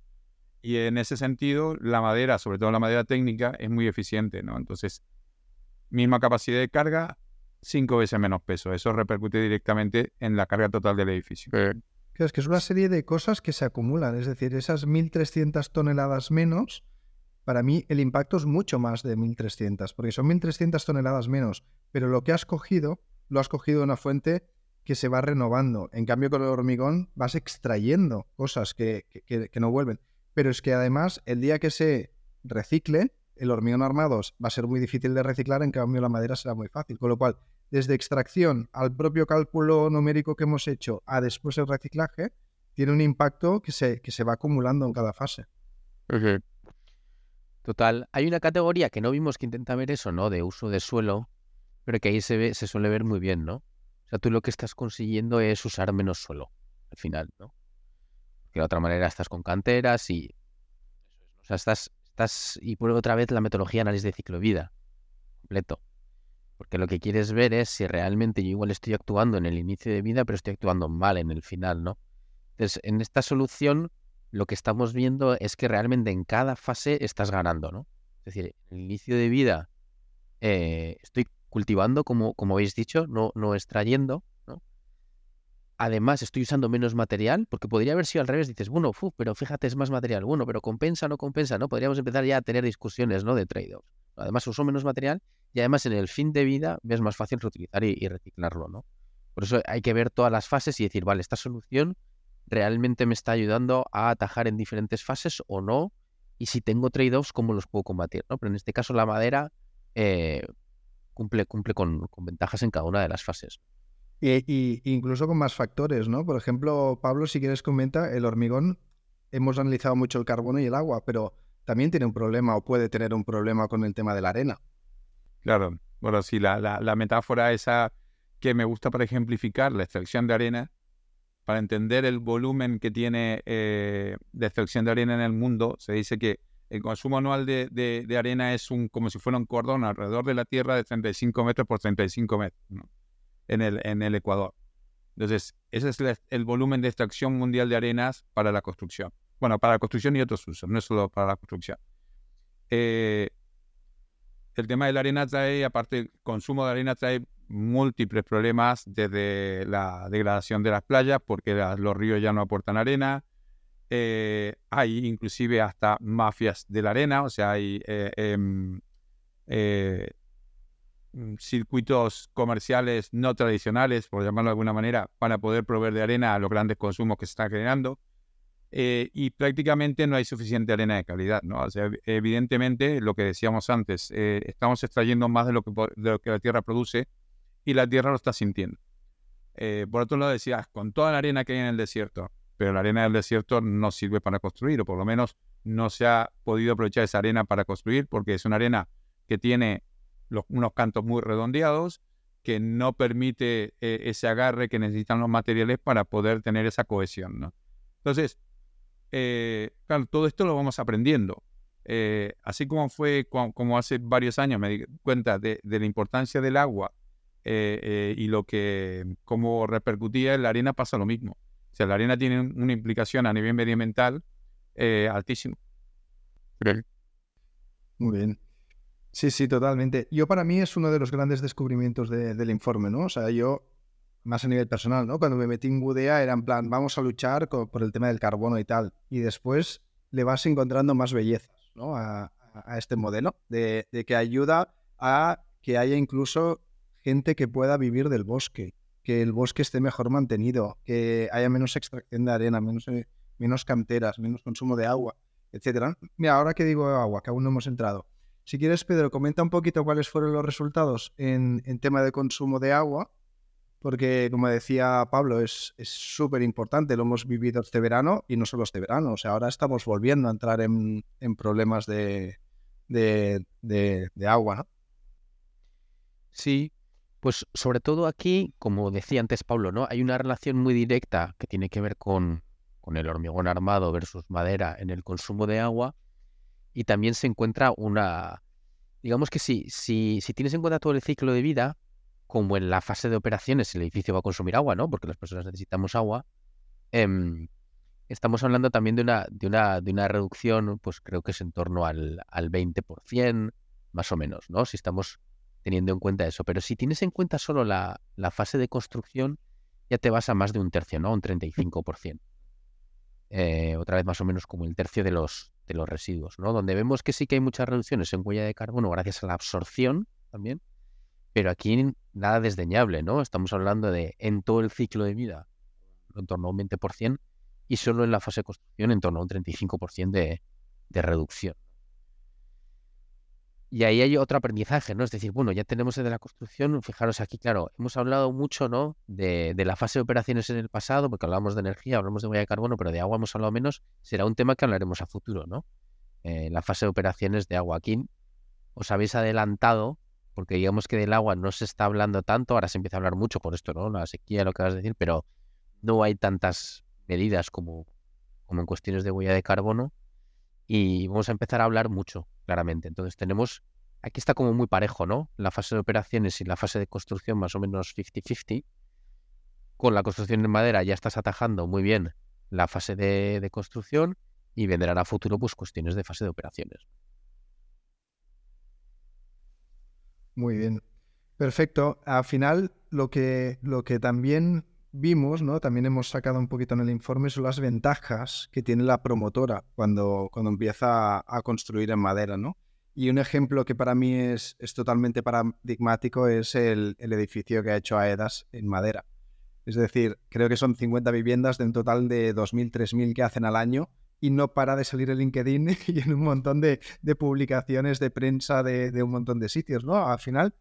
Y en ese sentido, la madera, sobre todo la madera técnica, es muy eficiente, ¿no? Entonces, misma capacidad de carga, cinco veces menos peso. Eso repercute directamente en la carga total del edificio. es que es una serie de cosas que se acumulan. Es decir, esas 1.300 toneladas menos, para mí el impacto es mucho más de 1.300, porque son 1.300 toneladas menos. Pero lo que has cogido, lo has cogido de una fuente que se va renovando. En cambio, con el hormigón vas extrayendo cosas que, que no vuelven pero es que además el día que se recicle, el hormigón armado va a ser muy difícil de reciclar, en cambio la madera será muy fácil. Con lo cual, desde extracción al propio cálculo numérico que hemos hecho a después el reciclaje, tiene un impacto que se, que se va acumulando en cada fase. Total. Hay una categoría que no vimos que intenta ver eso, ¿no? De uso de suelo, pero que ahí se, ve, se suele ver muy bien, ¿no? O sea, tú lo que estás consiguiendo es usar menos suelo, al final, ¿no? que de otra manera estás con canteras y o sea, estás, estás, y por otra vez la metodología análisis de ciclo de vida, completo. Porque lo que quieres ver es si realmente yo igual estoy actuando en el inicio de vida, pero estoy actuando mal en el final, ¿no? Entonces, en esta solución, lo que estamos viendo es que realmente en cada fase estás ganando, ¿no? Es decir, en el inicio de vida eh, estoy cultivando, como, como habéis dicho, no, no extrayendo, Además, estoy usando menos material, porque podría haber sido al revés. Dices, bueno, pero fíjate, es más material. Bueno, pero compensa o no compensa, ¿no? Podríamos empezar ya a tener discusiones, ¿no? De trade-offs. Además, uso menos material y además en el fin de vida es más fácil reutilizar y, reciclarlo, ¿no? Por eso hay que ver todas las fases y decir, vale, esta solución realmente me está ayudando a atajar en diferentes fases o no. Y si tengo trade-offs, ¿cómo los puedo combatir? ¿no? Pero en este caso la madera eh, cumple, cumple con, con ventajas en cada una de las fases. Y, incluso con más factores, ¿no? Por ejemplo, Pablo, si quieres comenta, el hormigón, hemos analizado mucho el carbono y el agua, pero también tiene un problema o puede tener un problema con el tema de la arena. Claro, bueno, sí, la, la, metáfora esa que me gusta para ejemplificar la extracción de arena, para entender el volumen que tiene eh, de extracción de arena en el mundo, se dice que el consumo anual de, arena es un como si fuera un cordón alrededor de la Tierra de 35 metros por 35 metros. ¿no? en el, en el Ecuador. Entonces, ese es el, volumen de extracción mundial de arenas para la construcción. Bueno, para la construcción y otros usos, no es solo para la construcción. Eh, el tema de la arena trae, aparte el consumo de arena trae múltiples problemas desde la degradación de las playas, porque los ríos ya no aportan arena. Eh, hay inclusive hasta mafias de la arena, o sea, hay eh, em, Mm, circuitos comerciales no tradicionales, por llamarlo de alguna manera, para poder proveer de arena a los grandes consumos que se están generando. Eh, y prácticamente no hay suficiente arena de calidad, ¿no? O sea, evidentemente, lo que decíamos antes, eh, estamos extrayendo más de lo, que, de lo que la Tierra produce y la Tierra lo está sintiendo. Eh, por otro lado, decías, con toda la arena que hay en el desierto, pero la arena del desierto no sirve para construir, o por lo menos no se ha podido aprovechar esa arena para construir, porque es una arena que tiene unos cantos muy redondeados que no permite eh, ese agarre que necesitan los materiales para poder tener esa cohesión. ¿no? Entonces, eh, claro, todo esto lo vamos aprendiendo. Así como fue como hace varios años me di cuenta de, la importancia del agua y lo que, cómo repercutía en la arena, pasa lo mismo. O sea, la arena tiene una implicación a nivel medioambiental altísimo. Muy bien. Sí, sí, totalmente. Yo para mí es uno de los grandes descubrimientos del informe, ¿no? O sea, yo, más a nivel personal, ¿no? Cuando me metí en Gudea era en plan, vamos a luchar por el tema del carbono y tal. Y después le vas encontrando más bellezas, ¿no? A, este modelo, de, que ayuda a que haya incluso gente que pueda vivir del bosque, que el bosque esté mejor mantenido, que haya menos extracción de arena, menos, eh, menos canteras, menos consumo de agua, etcétera. Mira, ahora que digo agua, que aún no hemos entrado, si quieres, Pedro, comenta un poquito cuáles fueron los resultados en, tema de consumo de agua, porque como decía Pablo, es súper importante, lo hemos vivido este verano y no solo este verano, o sea, ahora estamos volviendo a entrar en, problemas de, agua, ¿no? Sí, pues sobre todo aquí, como decía antes Pablo, ¿no? Hay una relación muy directa que tiene que ver con, con el hormigón armado versus madera en el consumo de agua y también se encuentra una, digamos que sí, si, si tienes en cuenta todo el ciclo de vida, como en la fase de operaciones el edificio va a consumir agua, ¿no? Porque las personas necesitamos agua. Em, estamos hablando también de una, de una, de una reducción, pues creo que es en torno al, al 20%, más o menos, ¿no? Si estamos teniendo en cuenta eso. Pero si tienes en cuenta solo la, la fase de construcción, ya te vas a más de un tercio, ¿no? Un 35%. Eh, otra vez más o menos como el tercio de los, de los residuos, ¿no? Donde vemos que sí que hay muchas reducciones en huella de carbono gracias a la absorción también, pero aquí nada desdeñable, ¿no? Estamos hablando de en todo el ciclo de vida en torno a un 20% y solo en la fase de construcción en torno a un 35% de, de reducción. Y ahí hay otro aprendizaje, ¿no? Es decir, bueno, ya tenemos desde la construcción, fijaros aquí, claro, hemos hablado mucho, ¿no? De, la fase de operaciones en el pasado, porque hablamos de energía, hablamos de huella de carbono, pero de agua hemos hablado menos, será un tema que hablaremos a futuro, ¿no? Eh, la fase de operaciones de agua. Aquí os habéis adelantado, porque digamos que del agua no se está hablando tanto, ahora se empieza a hablar mucho por esto, ¿no? La sequía, lo que vas a decir, pero no hay tantas medidas como, como en cuestiones de huella de carbono y vamos a empezar a hablar mucho, claramente. Entonces tenemos, aquí está como muy parejo, ¿no? La fase de operaciones y la fase de construcción más o menos 50-50. Con la construcción en madera ya estás atajando muy bien la fase de, construcción y vendrán a futuro pues cuestiones de fase de operaciones. Muy bien. Perfecto. Al final, lo que, lo que también vimos, ¿no? También hemos sacado un poquito en el informe son las ventajas que tiene la promotora cuando, cuando empieza a, construir en madera, ¿no? Y un ejemplo que para mí es, es totalmente paradigmático es el, el, edificio que ha hecho AEDAS en madera. Es decir, creo que son 50 viviendas de un total de 2.000, 3.000 que hacen al año y no para de salir el LinkedIn [laughs] y en un montón de, de publicaciones de prensa de, de, un montón de sitios, ¿no? Al final,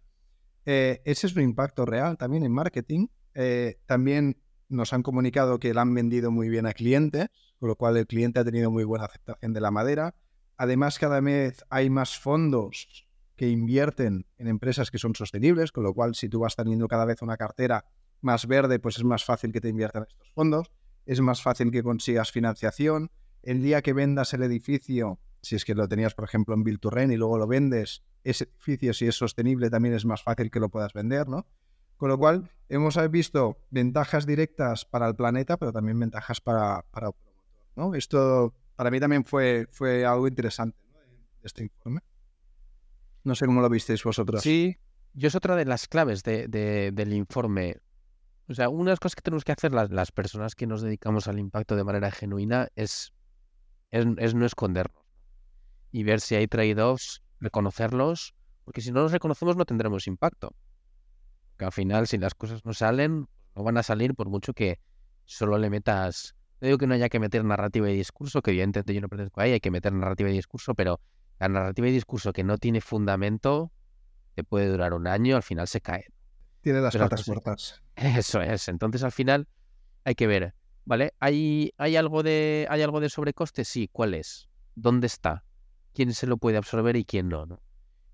eh, ese es un impacto real también en marketing eh, también nos han comunicado que la han vendido muy bien a clientes, con lo cual el cliente ha tenido muy buena aceptación de la madera. Además, cada vez hay más fondos que invierten en empresas que son sostenibles, con lo cual si tú vas teniendo cada vez una cartera más verde, pues es más fácil que te inviertan estos fondos, es más fácil que consigas financiación. El día que vendas el edificio, si es que lo tenías, por ejemplo, en Rent y luego lo vendes, ese edificio, si es sostenible, también es más fácil que lo puedas vender, ¿no? Con lo cual, hemos visto ventajas directas para el planeta, pero también ventajas para, para el promotor. ¿no? Esto para mí también fue, fue algo interesante ¿no? este informe. No sé cómo lo visteis vosotros. Sí, yo es otra de las claves de, de, del informe. O sea, una de las cosas que tenemos que hacer las, las personas que nos dedicamos al impacto de manera genuina es, es, es no escondernos y ver si hay trade-offs, reconocerlos, porque si no los reconocemos no tendremos impacto al final, si las cosas no salen, no van a salir por mucho que solo le metas. No digo que no haya que meter narrativa y discurso, que evidentemente yo no pertenezco ahí, hay que meter narrativa y discurso, pero la narrativa y discurso que no tiene fundamento te puede durar un año, al final se cae. Tiene las patas cortas. [laughs] Eso es. Entonces, al final, hay que ver, ¿vale? ¿Hay, hay, algo de, ¿Hay algo de sobrecoste? Sí. ¿Cuál es? ¿Dónde está? ¿Quién se lo puede absorber y quién no? ¿no?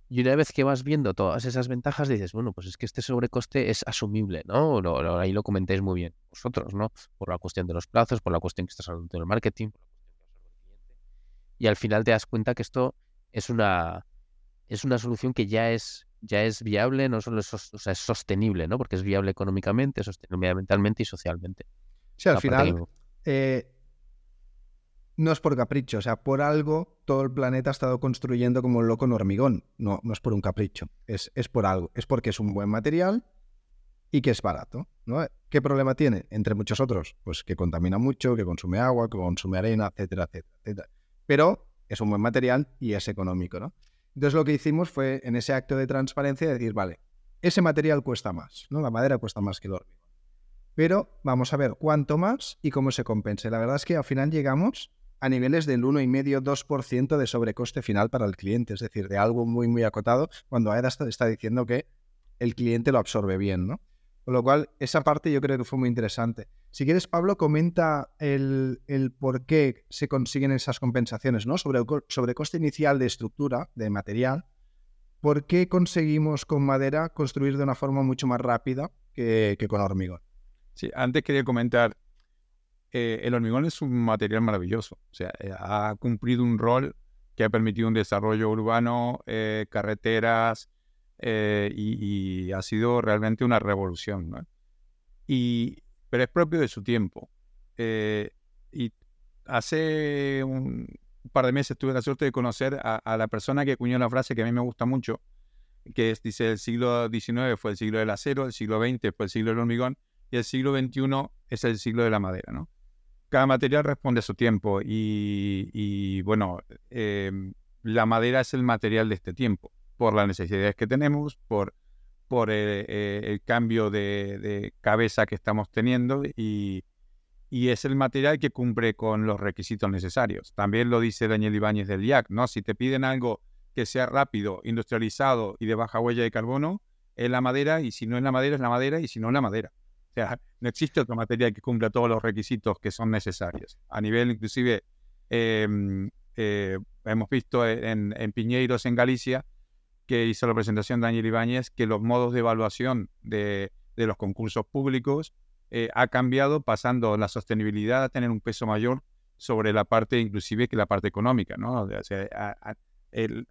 Y una vez que vas viendo todas esas ventajas, dices, bueno, pues es que este sobrecoste es asumible, ¿no? ahí lo comentáis muy bien vosotros, ¿no? Por la cuestión de los plazos, por la cuestión que estás hablando del marketing, por la cuestión que cliente. Y al final te das cuenta que esto es una, es una solución que ya es, ya es viable, no solo es, o sea, es sostenible, ¿no? Porque es viable económicamente, sostenible ambientalmente y socialmente. Sí, al final, eh, no es por capricho, o sea, por algo todo el planeta ha estado construyendo como un loco en hormigón. No, no es por un capricho, es, es por algo. Es porque es un buen material y que es barato. ¿no? ¿Qué problema tiene? Entre muchos otros, pues que contamina mucho, que consume agua, que consume arena, etcétera, etcétera, etcétera. Pero es un buen material y es económico, ¿no? Entonces lo que hicimos fue en ese acto de transparencia decir, vale, ese material cuesta más, ¿no? La madera cuesta más que el hormigón. Pero vamos a ver cuánto más y cómo se compense. La verdad es que al final llegamos a niveles del 1,5-2% de sobrecoste final para el cliente, es decir, de algo muy, muy acotado, cuando AEDA está, diciendo que el cliente lo absorbe bien, ¿no? Con lo cual, esa parte yo creo que fue muy interesante. Si quieres, Pablo, comenta el, por qué se consiguen esas compensaciones, ¿no? Sobre el sobrecoste inicial de estructura, de material, ¿por qué conseguimos con madera construir de una forma mucho más rápida que, que con hormigón? Sí, antes quería comentar eh, el hormigón es un material maravilloso. O sea, eh, ha cumplido un rol que ha permitido un desarrollo urbano, eh, carreteras, y, ha sido realmente una revolución. Y, pero es propio de su tiempo. y hace un, par de meses tuve la suerte de conocer a, la persona que acuñó la frase que a mí me gusta mucho, que es, dice, el siglo XIX fue el siglo del acero, el siglo XX fue el siglo del hormigón, y el siglo XXI es el siglo de la madera, ¿no? Cada material responde a su tiempo y, bueno, em, la madera es el material de este tiempo, por las necesidades que tenemos, por, por eh, eh, el, cambio de, cabeza que estamos teniendo y, es el material que cumple con los requisitos necesarios. También lo dice Daniel Ibáñez del IAC, ¿no? Si te piden algo que sea rápido, industrializado y de baja huella de carbono, es la madera y si no es la madera es la madera y si no es la madera sea, no existe otro material que cumpla todos los requisitos que son necesarios. A nivel inclusive, em, eh, hemos visto en, Piñeiros, en Galicia, que hizo la presentación Daniel Ibáñez, que los modos de evaluación de, de los concursos públicos eh, ha cambiado pasando la sostenibilidad a tener un peso mayor sobre la parte, inclusive, que la parte económica, ¿no? Sea,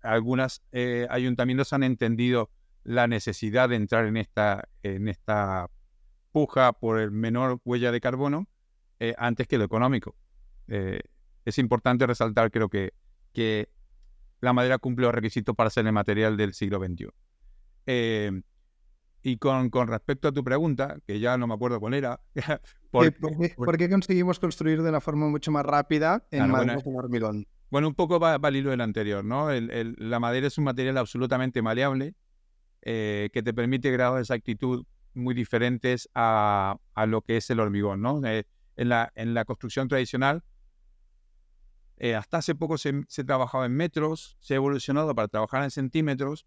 algunos eh, ayuntamientos han entendido la necesidad de entrar en esta, en esta puja por el menor huella de carbono eh, antes que lo económico. Eh, es importante resaltar, creo que, que la madera cumple los requisitos para ser el material del siglo XXI. y con, con, respecto a tu pregunta, que ya no me acuerdo cuál era. [laughs] por, qué, conseguimos construir de una forma mucho más rápida en madera bueno, hormigón? Bueno, un poco va, va al hilo del anterior, ¿no? la madera es un material absolutamente maleable eh, que te permite grados de exactitud muy diferentes a, lo que es el hormigón, ¿no? Eh, en, la, en la construcción tradicional, eh, hasta hace poco se, trabajaba en metros, se ha evolucionado para trabajar en centímetros,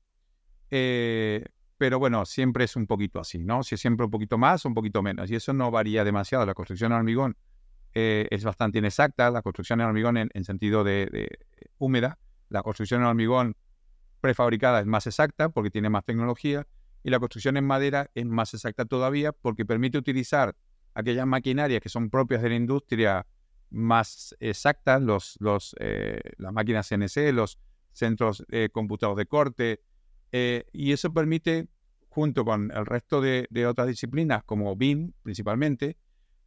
pero bueno, siempre es un poquito así, ¿no? Si es siempre un poquito más o un poquito menos, y eso no varía demasiado. La construcción en hormigón es bastante inexacta, la construcción en hormigón en, sentido de, de, húmeda, la construcción en hormigón prefabricada es más exacta porque tiene más tecnología y la construcción en madera es más exacta todavía porque permite utilizar aquellas maquinarias que son propias de la industria más exactas, los, los, eh, las máquinas CNC, los centros eh, computados de corte, eh, y eso permite, junto con el resto de, otras disciplinas como BIM principalmente,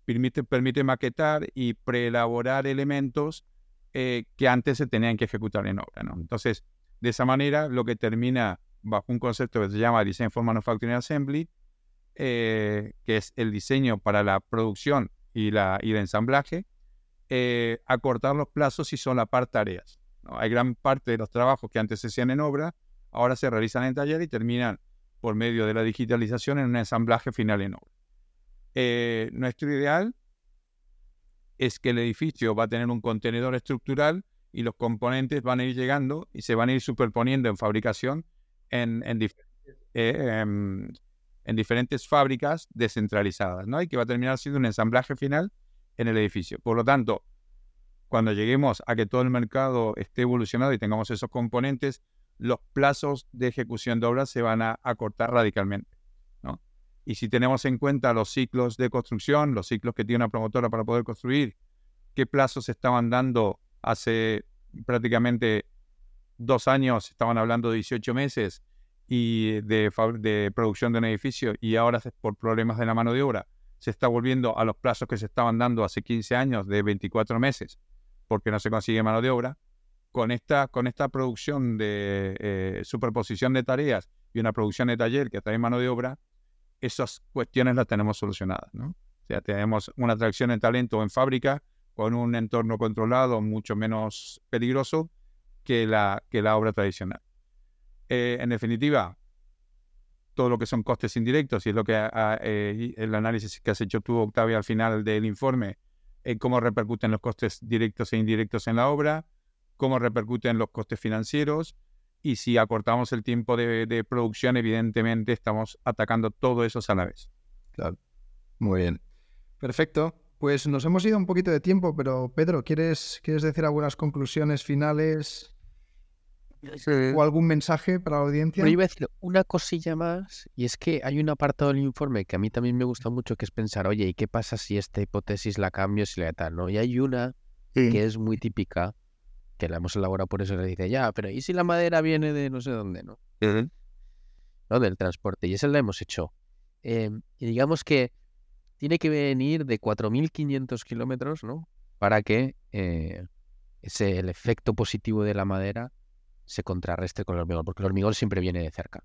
permite, permite maquetar y preelaborar elementos que antes se tenían que ejecutar en obra. ¿no? Entonces, de esa manera, lo que termina bajo un concepto que se llama Design for Manufacturing Assembly, eh, que es el diseño para la producción y, la, el ensamblaje, eh, acortar los plazos y solapar tareas. Hay gran parte de los trabajos que antes se hacían en obra, ahora se realizan en taller y terminan por medio de la digitalización en un ensamblaje final en obra. Eh, nuestro ideal es que el edificio va a tener un contenedor estructural y los componentes van a ir llegando y se van a ir superponiendo en fabricación en, eh, em, en diferentes fábricas descentralizadas, ¿no? Y que va a terminar siendo un ensamblaje final en el edificio. Por lo tanto, cuando lleguemos a que todo el mercado esté evolucionado y tengamos esos componentes, los plazos de ejecución de obras se van a acortar radicalmente. ¿no? Y si tenemos en cuenta los ciclos de construcción, los ciclos que tiene una promotora para poder construir, qué plazos estaban dando hace prácticamente dos años, estaban hablando de 18 meses y de, producción de un edificio y ahora por problemas de la mano de obra se está volviendo a los plazos que se estaban dando hace 15 años de 24 meses porque no se consigue mano de obra. Con esta, con esta producción de eh, superposición de tareas y una producción de taller que trae mano de obra, esas cuestiones las tenemos solucionadas. ¿no? O sea, tenemos una atracción de talento en fábrica con un entorno controlado mucho menos peligroso que la, que la obra tradicional. Eh, en definitiva, todo lo que son costes indirectos, y es lo que eh, el análisis que has hecho tú, Octavio, al final del informe, en cómo repercuten los costes directos e indirectos en la obra, cómo repercuten los costes financieros, y si acortamos el tiempo de, de producción, evidentemente estamos atacando todo eso a la vez. Claro. Muy bien. Perfecto. Pues nos hemos ido un poquito de tiempo, pero Pedro, ¿quieres, ¿quieres decir algunas conclusiones finales? ¿O algún mensaje para la audiencia? Pero iba a decir una cosilla más, y es que hay un apartado del informe que a mí también me gusta mucho, que es pensar, oye, ¿y qué pasa si esta hipótesis la cambio, si la tal? ¿no? Y hay una que es muy típica, que la hemos elaborado por eso, le dice, ya, pero ¿y si la madera viene de no sé dónde, no? ¿No? Del transporte, y esa la hemos hecho. Em, y digamos que tiene que venir de 4.500 kilómetros, ¿no? Para que eh, ese, el efecto positivo de la madera se contrarreste con el hormigón, porque el hormigón siempre viene de cerca.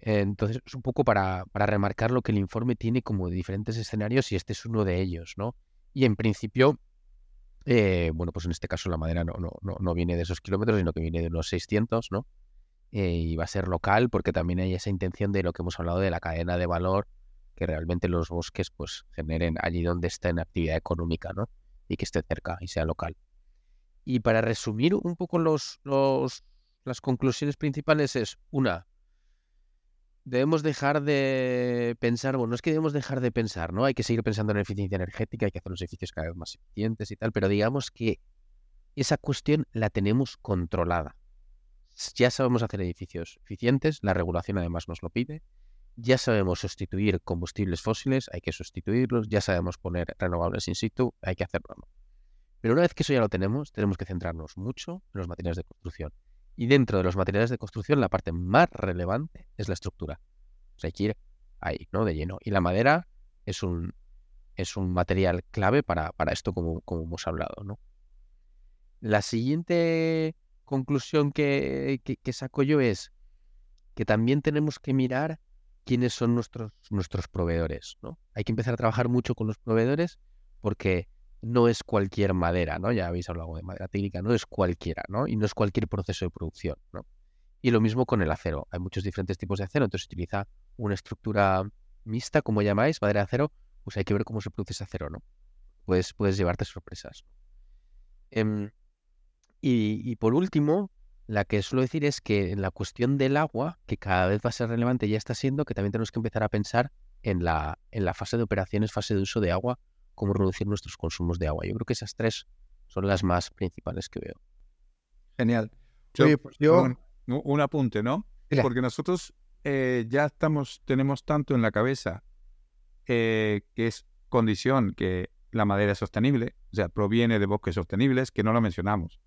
Entonces, es un poco para, para remarcar lo que el informe tiene como diferentes escenarios y este es uno de ellos, ¿no? Y en principio, eh, bueno, pues en este caso la madera no, no, no, viene de esos kilómetros, sino que viene de unos 600, ¿no? Eh, y va a ser local porque también hay esa intención de lo que hemos hablado de la cadena de valor que realmente los bosques pues generen allí donde está en actividad económica, ¿no? Y que esté cerca y sea local. Y para resumir un poco los, los, las conclusiones principales es, una, debemos dejar de pensar, bueno, no es que debemos dejar de pensar, ¿no? Hay que seguir pensando en eficiencia energética, hay que hacer los edificios cada vez más eficientes y tal, pero digamos que esa cuestión la tenemos controlada. Ya sabemos hacer edificios eficientes, la regulación además nos lo pide, ya sabemos sustituir combustibles fósiles, hay que sustituirlos, ya sabemos poner renovables in situ, hay que hacerlo. Pero una vez que eso ya lo tenemos, tenemos que centrarnos mucho en los materiales de construcción. Y dentro de los materiales de construcción, la parte más relevante es la estructura. Sea, hay que ir ahí, ¿no? De lleno. Y la madera es un, es un material clave para, para esto, como, como hemos hablado, ¿no? La siguiente conclusión que, que, saco yo es que también tenemos que mirar quiénes son nuestros, nuestros proveedores, ¿no? Hay que empezar a trabajar mucho con los proveedores porque no es cualquier madera, ¿no? Ya habéis hablado de madera técnica, no es cualquiera, ¿no? Y no es cualquier proceso de producción, ¿no? Y lo mismo con el acero. Hay muchos diferentes tipos de acero, entonces se utiliza una estructura mixta, como llamáis, madera de acero, pues hay que ver cómo se produce ese acero, ¿no? Puedes, puedes llevarte sorpresas. Em, y, por último, la que suelo decir es que en la cuestión del agua, que cada vez va a ser relevante, ya está siendo, que también tenemos que empezar a pensar en la, en la fase de operaciones, fase de uso de agua, cómo reducir nuestros consumos de agua. Yo creo que esas tres son las más principales que veo. Genial. Pues un apunte, ¿no? Porque nosotros eh, ya estamos, tenemos tanto en la cabeza eh, que es condición que la madera es sostenible, o sea, proviene de bosques sostenibles, que no lo mencionamos.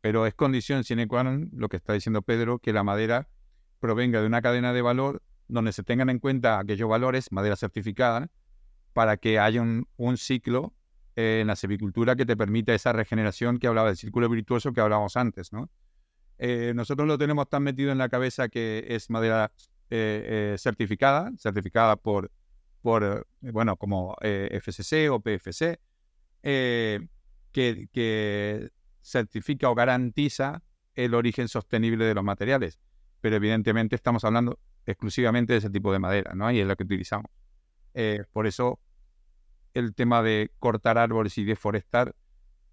Pero es condición sine qua non, lo que está diciendo Pedro, que la madera provenga de una cadena de valor donde se tengan en cuenta aquellos valores, madera certificada, para que haya un, ciclo eh, en la silvicultura que te permita esa regeneración que hablaba del círculo virtuoso que hablábamos antes. Eh, nosotros lo tenemos tan metido en la cabeza que es madera eh, certificada, certificada por, por bueno, como FCC o PFC, que, certifica o garantiza el origen sostenible de los materiales. Pero evidentemente estamos hablando exclusivamente de ese tipo de madera, ¿no? Y es lo que utilizamos. por eso el tema de cortar árboles y deforestar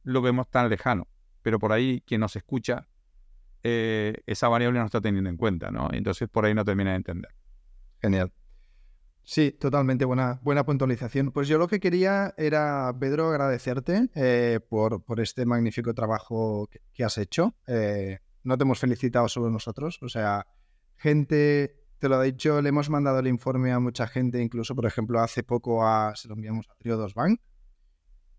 lo vemos tan lejano, pero por ahí quien nos escucha, eh, esa variable no está teniendo en cuenta, ¿no? Entonces por ahí no termina de entender. Genial. Sí, totalmente buena, buena puntualización. Pues yo lo que quería era, Pedro, agradecerte eh, por, por, este magnífico trabajo que, has hecho. Eh, no te hemos felicitado solo nosotros, o sea, gente te lo ha dicho, le hemos mandado el informe a mucha gente, incluso, por ejemplo, hace poco a, se lo enviamos a Triodos Bank,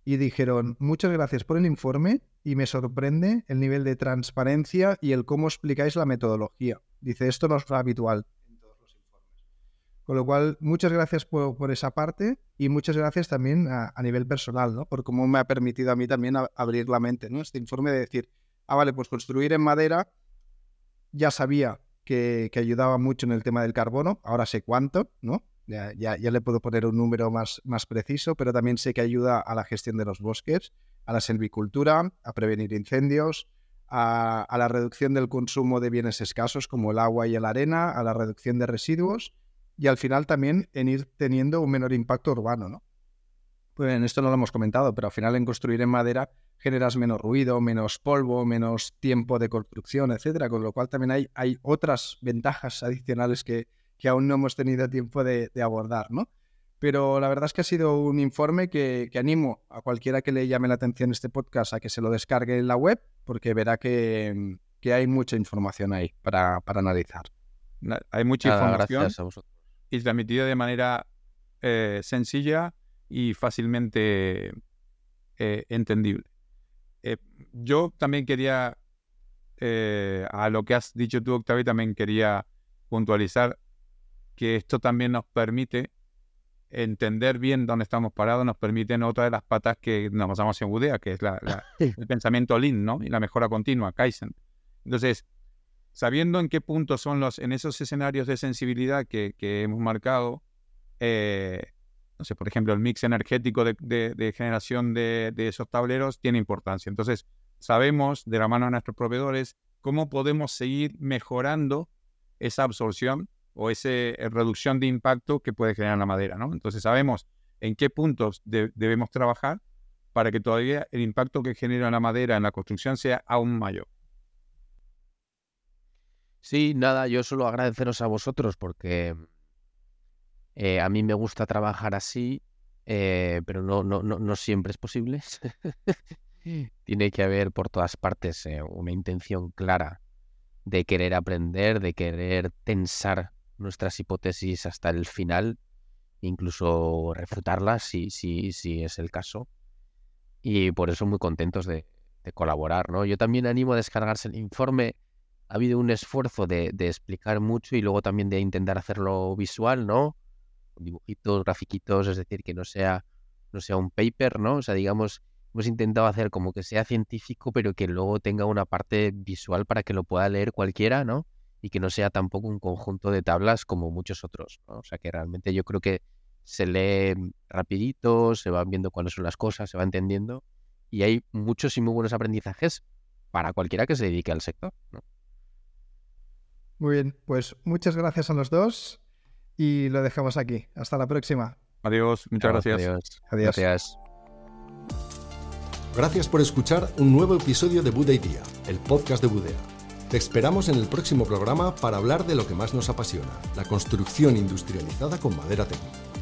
y dijeron, muchas gracias por el informe y me sorprende el nivel de transparencia y el cómo explicáis la metodología. Dice, esto no es habitual en todos los informes. Con lo cual, muchas gracias por, esa parte y muchas gracias también a, nivel personal, ¿no? Por cómo me ha permitido a mí también abrir la mente, ¿no? Este informe de decir, ah, vale, pues construir en madera ya sabía que, ayudaba mucho en el tema del carbono, ahora sé cuánto, ¿no? Ya, le puedo poner un número más, más preciso, pero también sé que ayuda a la gestión de los bosques, a la silvicultura, a prevenir incendios, a, a, la reducción del consumo de bienes escasos como el agua y la arena, a la reducción de residuos y al final también en ir teniendo un menor impacto urbano, ¿no? Pues en esto no lo hemos comentado, pero al final en construir en madera generas menos ruido, menos polvo, menos tiempo de construcción, etcétera, con lo cual también hay, hay otras ventajas adicionales que, que aún no hemos tenido tiempo de, abordar, ¿no? Pero la verdad es que ha sido un informe que, animo a cualquiera que le llame la atención este podcast a que se lo descargue en la web, porque verá que, hay mucha información ahí para, analizar. Hay mucha información y transmitida de manera eh, sencilla y fácilmente eh, entendible. Eh, yo también quería, eh, a lo que has dicho tú, Octavio, también quería puntualizar que esto también nos permite entender bien dónde estamos parados, nos permite otra de las patas que nos basamos en Udea, que es la, [laughs] el pensamiento Lean, ¿no? Y la mejora continua, Kaizen. Entonces, sabiendo en qué puntos son los, en esos escenarios de sensibilidad que, hemos marcado, eh, no por ejemplo, el mix energético de, generación de, esos tableros tiene importancia. Entonces, sabemos de la mano de nuestros proveedores cómo podemos seguir mejorando esa absorción o esa eh, reducción de impacto que puede generar la madera. Entonces, sabemos en qué puntos debemos trabajar para que todavía el impacto que genera la madera en la construcción sea aún mayor. Sí, nada, yo solo agradeceros a vosotros porque eh, a mí me gusta trabajar así, eh, pero no, no, no, siempre es posible. [laughs] Tiene que haber por todas partes eh, una intención clara de querer aprender, de querer tensar nuestras hipótesis hasta el final, incluso refutarlas si, si, si es el caso. y por eso muy contentos de, colaborar, ¿no? Yo también animo a descargarse el informe. Ha habido un esfuerzo de, explicar mucho y luego también de intentar hacerlo visual, ¿no? Dibujitos, grafiquitos, es decir, que no sea, no sea un paper, ¿no? O sea, digamos, hemos intentado hacer como que sea científico, pero que luego tenga una parte visual para que lo pueda leer cualquiera, ¿no? Y que no sea tampoco un conjunto de tablas como muchos otros, ¿no? O sea, que realmente yo creo que se lee rapidito, se van viendo cuáles son las cosas, se va entendiendo y hay muchos y muy buenos aprendizajes para cualquiera que se dedique al sector. Muy bien, pues muchas gracias a los dos y lo dejamos aquí. Hasta la próxima. Adiós, muchas gracias. Adiós. adiós. Gracias. Gracias por escuchar un nuevo episodio de Buda Día, el podcast de Budea. Te esperamos en el próximo programa para hablar de lo que más nos apasiona, la construcción industrializada con madera técnica.